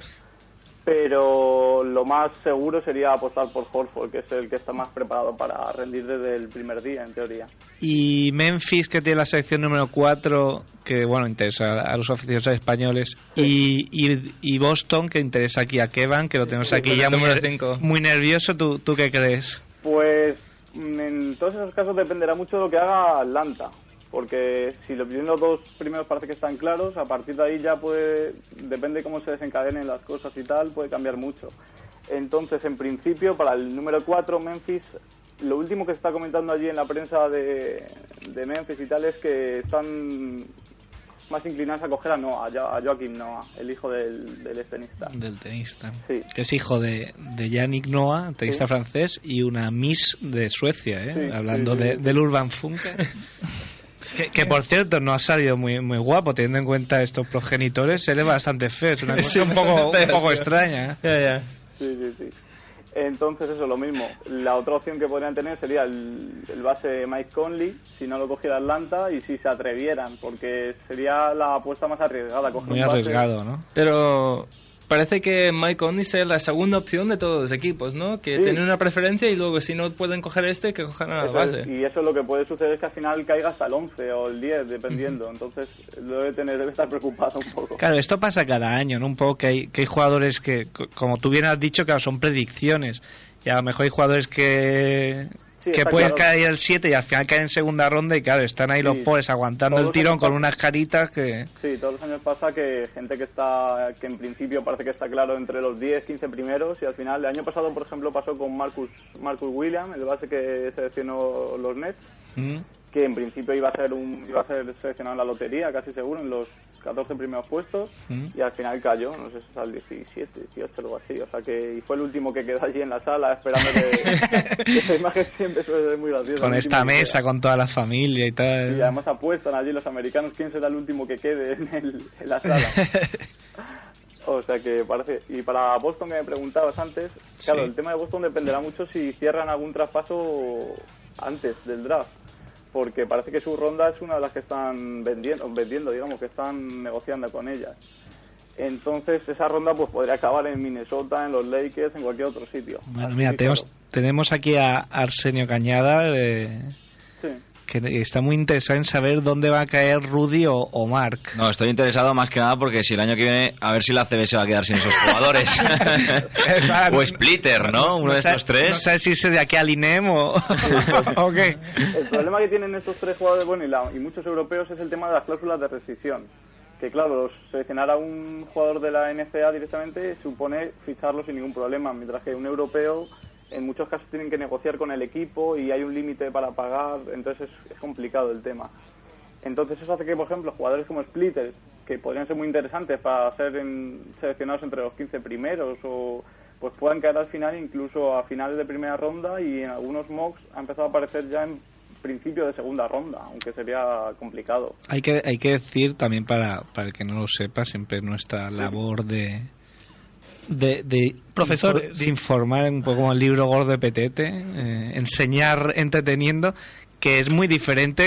Pero lo más seguro sería apostar por Horford, que es el que está más preparado para rendir desde el primer día, en teoría. Y Memphis, que tiene la sección número 4, que bueno, interesa a los aficionados españoles. Y, y, y Boston, que interesa aquí a Kevan, que lo tenemos Sí, aquí ya muy, número cinco. muy nervioso. ¿Tú, ¿Tú qué crees? Pues en todos esos casos dependerá mucho de lo que haga Atlanta, porque si los primeros dos primeros parece que están claros, a partir de ahí ya puede, depende cómo se desencadenen las cosas y tal, puede cambiar mucho. Entonces, en principio, para el número 4, Memphis, lo último que se está comentando allí en la prensa de, de Memphis y tal es que están más inclinados a coger a Noah, a, Jo- a Joaquim Noah, el hijo del, del tenista. Del tenista. Sí. Que es hijo de, de Yannick Noah, tenista Sí. francés, y una Miss de Suecia, ¿eh? Sí, hablando sí, sí, de- sí. del Urban Funk. que, que, por cierto no ha salido muy muy guapo, teniendo en cuenta estos progenitores, él es bastante feo, es una cosa Sí, un poco, un extraña. ¿eh? Ya, ya. Sí, sí, sí. Entonces eso, lo mismo. La otra opción que podrían tener sería el, el base Mike Conley, si no lo cogiera Atlanta y si se atrevieran, porque sería la apuesta más arriesgada. Coger Muy un base- arriesgado, ¿no? Pero parece que Mike Conley sea la segunda opción de todos los equipos, ¿no? Que Sí. tienen una preferencia y luego si no pueden coger este, que cojan a la es, base. y eso lo que puede suceder es que al final caiga hasta el 11 o el 10, dependiendo. Entonces debe, tener, debe estar preocupado un poco. Claro, esto pasa cada año, ¿no? Un poco que hay, que hay jugadores que, co- como tú bien has dicho, claro, son predicciones. Y a lo mejor hay jugadores que, Sí, que pueden claro. caer el 7 y al final caen en segunda ronda y claro, están ahí los pobres aguantando el tirón con unas caritas que... Sí, todos los años pasa que gente que está, que en principio parece que está claro entre los 10, 15 primeros y al final, el año pasado, por ejemplo, pasó con Marcus, Marcus Williams, el base que seleccionó los Nets, ¿Mm? Que en principio iba a ser un, iba a ser seleccionado en la lotería, casi seguro, en los 14 primeros puestos ¿Mm? y al final cayó, no sé si es al 17, 18, algo así, o sea que y fue el último que quedó allí en la sala esperando que esa imagen siempre suele ser muy graciosa. Con esta mesa, queda. con toda la familia y tal. Y además apuestan allí los americanos quién será el último que quede en, el- en la sala. O sea que parece. Y para Boston que me preguntabas antes, claro, Sí. el tema de Boston dependerá mucho si cierran algún traspaso antes del draft. Porque parece que su ronda es una de las que están vendiendo, vendiendo digamos, que están negociando con ellas. Entonces esa ronda pues podría acabar en Minnesota, en los Lakers, en cualquier otro sitio. Bueno, Así mira, tenemos, tenemos aquí a Arsenio Cañada, de- sí. Que está muy interesado en saber dónde va a caer Rudy o, o Mark. No, estoy interesado más que nada porque si el año que viene, a ver si la CB se va a quedar sin esos jugadores. o Splitter, ¿no? Uno de sabe- estos tres. No sabes si irse de aquí al INEM o, o qué. El problema que tienen estos tres jugadores, bueno, y, la- y muchos europeos, es el tema de las cláusulas de rescisión. Que claro, seleccionar a un jugador de la NCA directamente supone ficharlo sin ningún problema, mientras que un europeo en muchos casos tienen que negociar con el equipo y hay un límite para pagar, entonces es, complicado el tema. Entonces eso hace que, por ejemplo, jugadores como Splitter, que podrían ser muy interesantes para ser en- seleccionados entre los 15 primeros, o pues puedan caer al final, incluso a finales de primera ronda, y en algunos mocks ha empezado a aparecer ya en principio de segunda ronda, aunque sería complicado. Hay que, hay que decir también para, para el que no lo sepa, siempre nuestra labor de, de, de Profesor. infor- de informar un poco como el libro gordo de Petete, eh, enseñar entreteniendo, que es muy diferente,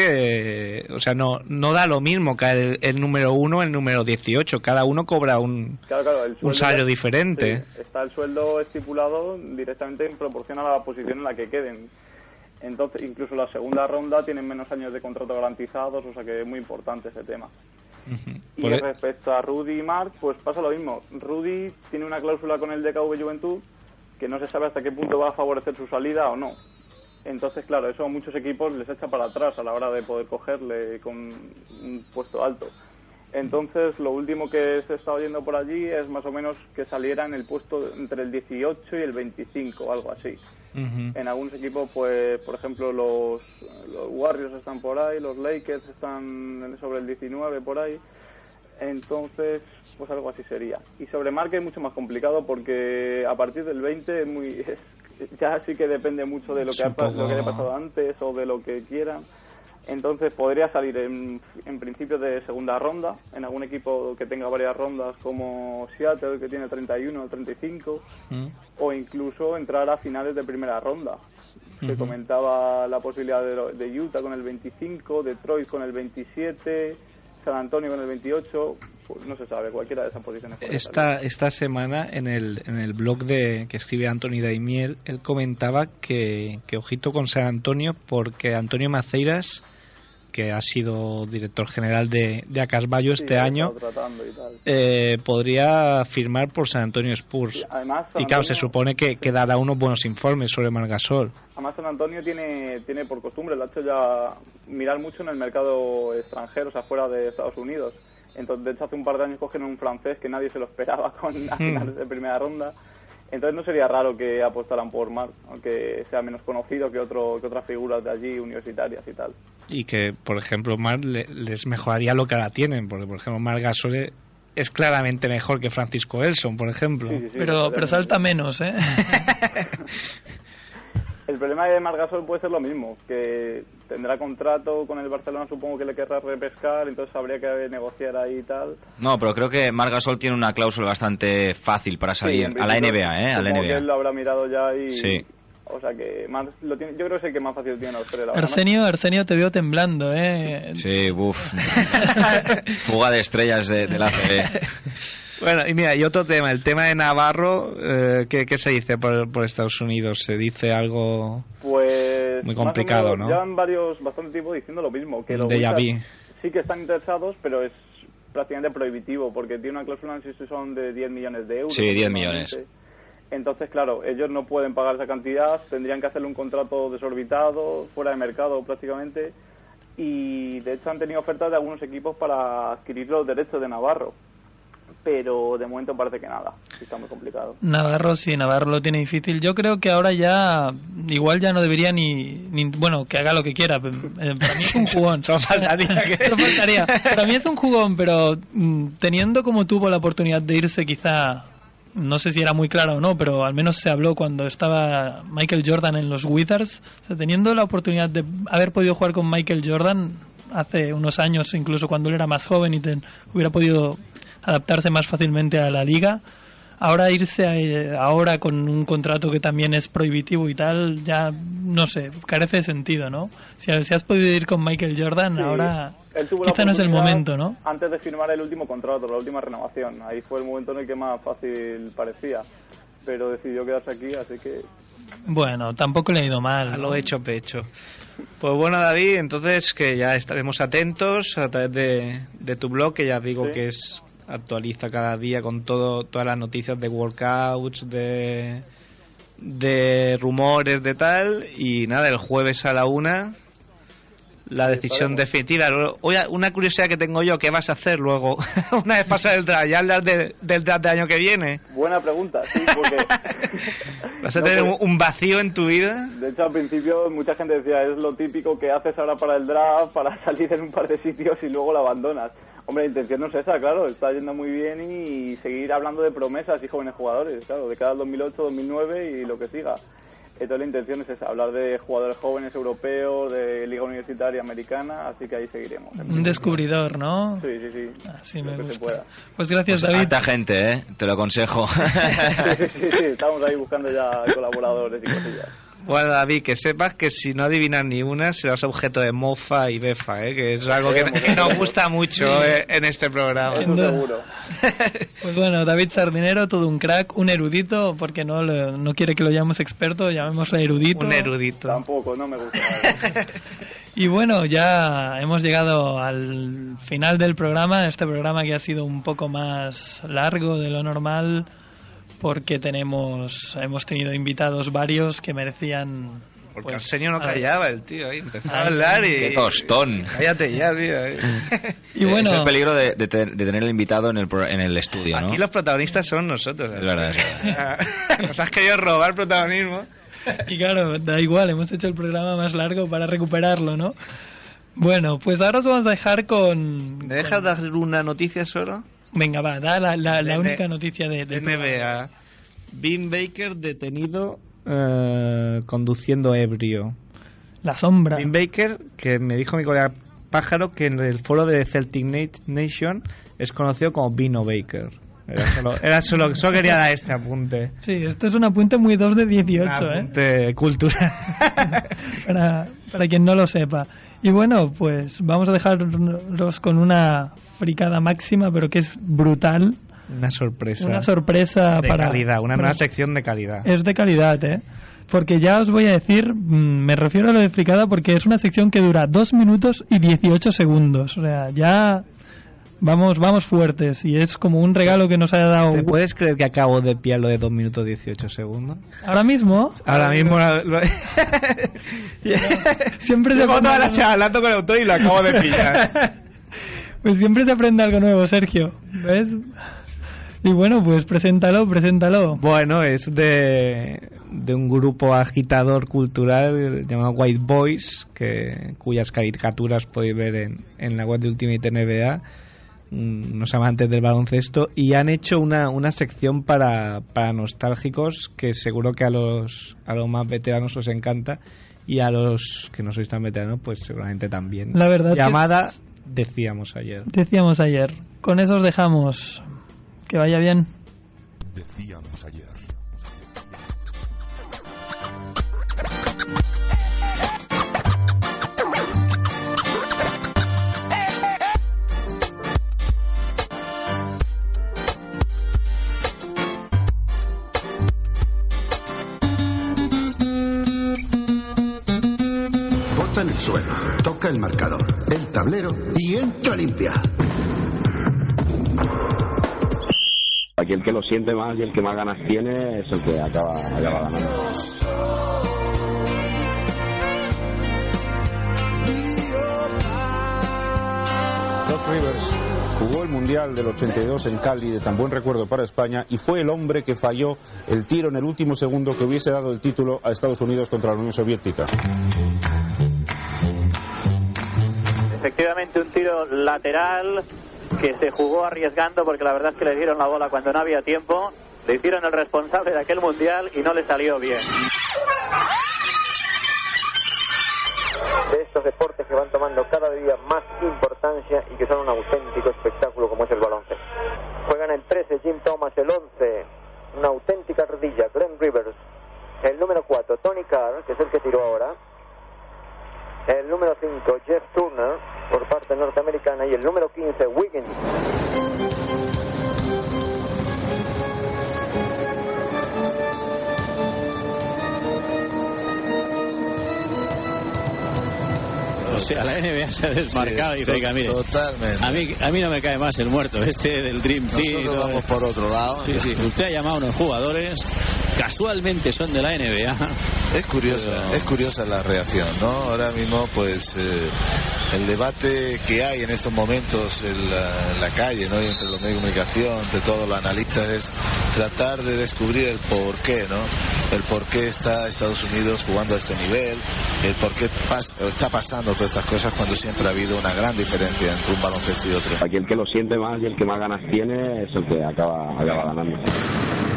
eh, o sea, no, no da lo mismo caer el, el número uno el número 18, cada uno cobra un, Claro, claro, el un salario diferente. sí, está el sueldo estipulado directamente en proporción a la posición en la que queden. Entonces, incluso la segunda ronda tienen menos años de contrato garantizados, o sea que es muy importante ese tema. Y e- respecto a Rudy y Mark, pues pasa lo mismo. Rudy tiene una cláusula con el DKV Juventud que no se sabe hasta qué punto va a favorecer su salida o no. Entonces, claro, eso a muchos equipos les echa para atrás a la hora de poder cogerle con un puesto alto. Entonces, lo último que se está oyendo por allí es más o menos que saliera en el puesto entre el 18 y el 25, algo así. En algunos equipos, pues, por ejemplo, los, los Warriors están por ahí, los Lakers están sobre el 19 por ahí. Entonces, pues algo así sería. Y sobre Mark es mucho más complicado porque a partir del 20 es muy, es- ya sí que depende mucho de lo que, ha, lo que haya pasado antes o de lo que quieran. Entonces podría salir en, en principio de segunda ronda, en algún equipo que tenga varias rondas como Seattle, que tiene 31 o 35 Mm. o incluso entrar a finales de primera ronda. Se comentaba la posibilidad de, de Utah con el 25, Detroit con el 27, San Antonio con el 28, pues no se sabe, cualquiera de esas posiciones. Esta, esta semana en el, en el blog de que escribe Anthony Daimiel, él comentaba que, que ojito con San Antonio porque Antonio Maceiras, que ha sido director general de, de Acasballo Sí, este año, y eh, podría firmar por San Antonio Spurs. Sí, además, y claro, se supone que, que dará unos buenos informes sobre Margasol. Además, San Antonio tiene, tiene por costumbre, lo ha hecho ya mirar mucho en el mercado extranjero, o sea, fuera de Estados Unidos. Entonces, de hecho, hace un par de años cogieron un francés que nadie se lo esperaba con, a Hmm. finales de primera ronda. Entonces, no sería raro que apostaran por Marc, aunque sea menos conocido que, otro, que otras figuras de allí, universitarias y tal. Y que, por ejemplo, Mar le- les mejoraría lo que ahora tienen, porque, por ejemplo, Margasol es claramente mejor que Francisco Elson, por ejemplo. Sí, sí, sí, Pero, pero salta menos, ¿eh? El problema de Margasol puede ser lo mismo, que tendrá contrato con el Barcelona, supongo que le querrá repescar, entonces habría que negociar ahí y tal. No, pero creo que Margasol tiene una cláusula bastante fácil para salir a la NBA, ¿eh? A la supongo que él NBA. lo habrá mirado ya y... Sí. O sea que más, lo tiene, yo creo que es el que más fácil tiene Australia. la verdad. Arsenio, Arsenio te veo temblando, ¿eh? Sí, uff. Fuga de estrellas de, de la CB. Bueno, y mira, y otro tema, el tema de Navarro, eh, ¿qué, qué se dice por, por Estados Unidos? ¿Se dice algo Pues Muy complicado, menos, ¿no? Llevan varios, bastante tiempo diciendo lo mismo, que los sí que están interesados, pero es prácticamente prohibitivo, porque tiene una cláusula, si son de 10 millones de euros. Sí, 10 aproximadamente. Entonces, claro, ellos no pueden pagar esa cantidad, tendrían que hacerle un contrato desorbitado, fuera de mercado prácticamente, y de hecho han tenido ofertas de algunos equipos para adquirir los derechos de Navarro, pero de momento parece que nada, está muy complicado. Navarro sí, Navarro lo tiene difícil. Yo creo que ahora ya, igual ya no debería ni, ni- bueno, que haga lo que quiera. Eh, Para mí es un jugón. Solo faltaría que- Solo faltaría. Para mí es un jugón, pero mm, teniendo como tuvo la oportunidad de irse quizá, no sé si era muy claro o no, pero al menos se habló cuando estaba Michael Jordan en los Wizards. O sea, teniendo la oportunidad de haber podido jugar con Michael Jordan hace unos años, incluso cuando él era más joven y ten- hubiera podido adaptarse más fácilmente a la liga. Ahora irse eh, ahora con un contrato que también es prohibitivo y tal, ya no sé, carece de sentido, ¿no? Si, si has podido ir con Michael Jordan, Sí, ahora quizá no es el momento, ¿no? Antes de firmar el último contrato, la última renovación, ahí fue el momento en el que más fácil parecía, pero decidió quedarse aquí, así que Bueno, tampoco le ha ido mal. A ¿no? lo hecho pecho. Pues bueno, David, entonces que ya estaremos atentos a través de, de tu blog, que ya digo Sí. que es actualiza cada día con todo todas las noticias de workouts, de de rumores, de tal. Y nada, el jueves a la una la decisión definitiva. Una curiosidad que tengo yo, ¿qué vas a hacer luego? una vez pasa el draft, ya hablas de- del draft del año que viene. buena pregunta, sí, porque... ¿Vas a No, tener pues- un- un vacío en tu vida? De hecho, al principio mucha gente decía, es lo típico que haces ahora para el draft, para salir en un par de sitios y luego lo abandonas. Hombre, la intención no es esa, claro, está yendo muy bien y seguir hablando de promesas y jóvenes jugadores, claro, de cada 2008, 2009 y lo que siga. Entonces la intención es esa, hablar de jugadores jóvenes europeos, de liga universitaria americana, así que ahí seguiremos. Un descubridor, ¿no? Sí, sí, sí. Así me que se gusta. pueda. Pues gracias, Pues David. gente, ¿eh? Te lo aconsejo. Sí, sí, sí, estamos ahí buscando ya colaboradores y cosillas. Bueno, David, que sepas que si no adivinas ni una, serás objeto de mofa y befa, ¿eh? que es algo que, que nos gusta mucho eh, en este programa. Eso seguro. Pues bueno, David Sardinero, todo un crack, un erudito, porque no, le- no quiere que lo llamemos experto, llamémosle erudito. Un erudito. Tampoco, no me gusta. Y bueno, ya hemos llegado al final del programa, este programa que ha sido un poco más largo de lo normal, porque tenemos hemos tenido invitados varios que merecían... Porque pues, Arsenio no callaba el tío ahí, empezaba a hablar y... Qué tostón. Cállate ya, tío. eh. Y bueno, Es el peligro de, de de tener el invitado en el, en el estudio, ¿no? Aquí los protagonistas son nosotros. Es verdad, es Nos has querido robar protagonismo. y claro, da igual, hemos hecho el programa más largo para recuperarlo, ¿no? Bueno, pues ahora os vamos a dejar con... ¿Me dejas dar una noticia solo? Venga, va, da la, la, la única noticia de, programa. NBA. Bean Baker detenido eh, conduciendo ebrio. La sombra. Bean Baker, que me dijo mi colega Pájaro que en el foro de Celtic Na- Nation es conocido como Vino Baker. Era solo, era solo, solo quería dar este apunte. Sí, esto es un apunte muy 2 de 18, Un ¿eh? apunte cultural. para, para quien no lo sepa. Y bueno, pues vamos a dejarlos con una fricada máxima, pero que es brutal. Una sorpresa. Una sorpresa de para... calidad, una nueva sección de calidad. Es de calidad, ¿eh? Porque ya os voy a decir, mm, me refiero a lo de fricada porque es una sección que dura 2 minutos y 18 segundos. O sea, ya vamos vamos fuertes y es como un regalo que nos ha dado ¿Te puedes creer que acabo de pillar lo de 2 minutos 18 segundos? ahora mismo. Ahora mismo lo- lo- Siempre se toda la hablando con el autor y lo acabo de pillar. Pues siempre se aprende algo nuevo, Sergio. ¿Ves? Y bueno, pues preséntalo, preséntalo. Bueno, es de, de un grupo agitador cultural llamado White Boys, que, cuyas caricaturas podéis ver en, en la web de Ultimate NBA, unos amantes del baloncesto, y han hecho una, una sección para, para nostálgicos que seguro que a los, a los más veteranos os encanta y a los que no sois tan veteranos, pues seguramente también. La verdad que Llamada, es- decíamos ayer. Decíamos ayer. Con eso os dejamos. Que vaya bien. Decíamos ayer. Suelo, toca el marcador, el tablero y entra limpia. Aquí el que lo siente más y el que más ganas tiene es el que acaba, acaba ganando. Doc Rivers jugó el Mundial del 82 en Cali, de tan buen recuerdo para España, y fue el hombre que falló el tiro en el último segundo que hubiese dado el título a Estados Unidos contra la Unión Soviética. Efectivamente, un tiro lateral que se jugó arriesgando porque la verdad es que le dieron la bola cuando no había tiempo. Le hicieron el responsable de aquel mundial y no le salió bien. de estos deportes que van tomando cada día más importancia y que son un auténtico espectáculo como es el baloncesto. Juegan el 13 Jim Thomas, el 11 una auténtica rodilla Glenn Rivers, el número 4 Tony Carr, que es el que tiró ahora, el número 5 Jeff Turner por parte norteamericana y el número 15 Wiggins. O sea, la NBA se ha desmarcado y dice, mire, Totalmente. a mí, a mí no me cae más el muerto este del Dream Team. Nosotros vamos por otro lado. Sí, sí. Usted ha llamado a unos jugadores, casualmente son de la NBA. Es curiosa, Pero- es curiosa la reacción, ¿no? Ahora mismo, pues, eh, el debate que hay en estos momentos en la, en la calle, ¿no? Y entre los medios de comunicación, entre todos los analistas, es tratar de descubrir el por qué, ¿no? El por qué está Estados Unidos jugando a este nivel, el por qué pas- está pasando estas cosas cuando siempre ha habido una gran diferencia entre un baloncesto y otro. Aquí el que lo siente más y el que más ganas tiene es el que acaba, acaba ganando.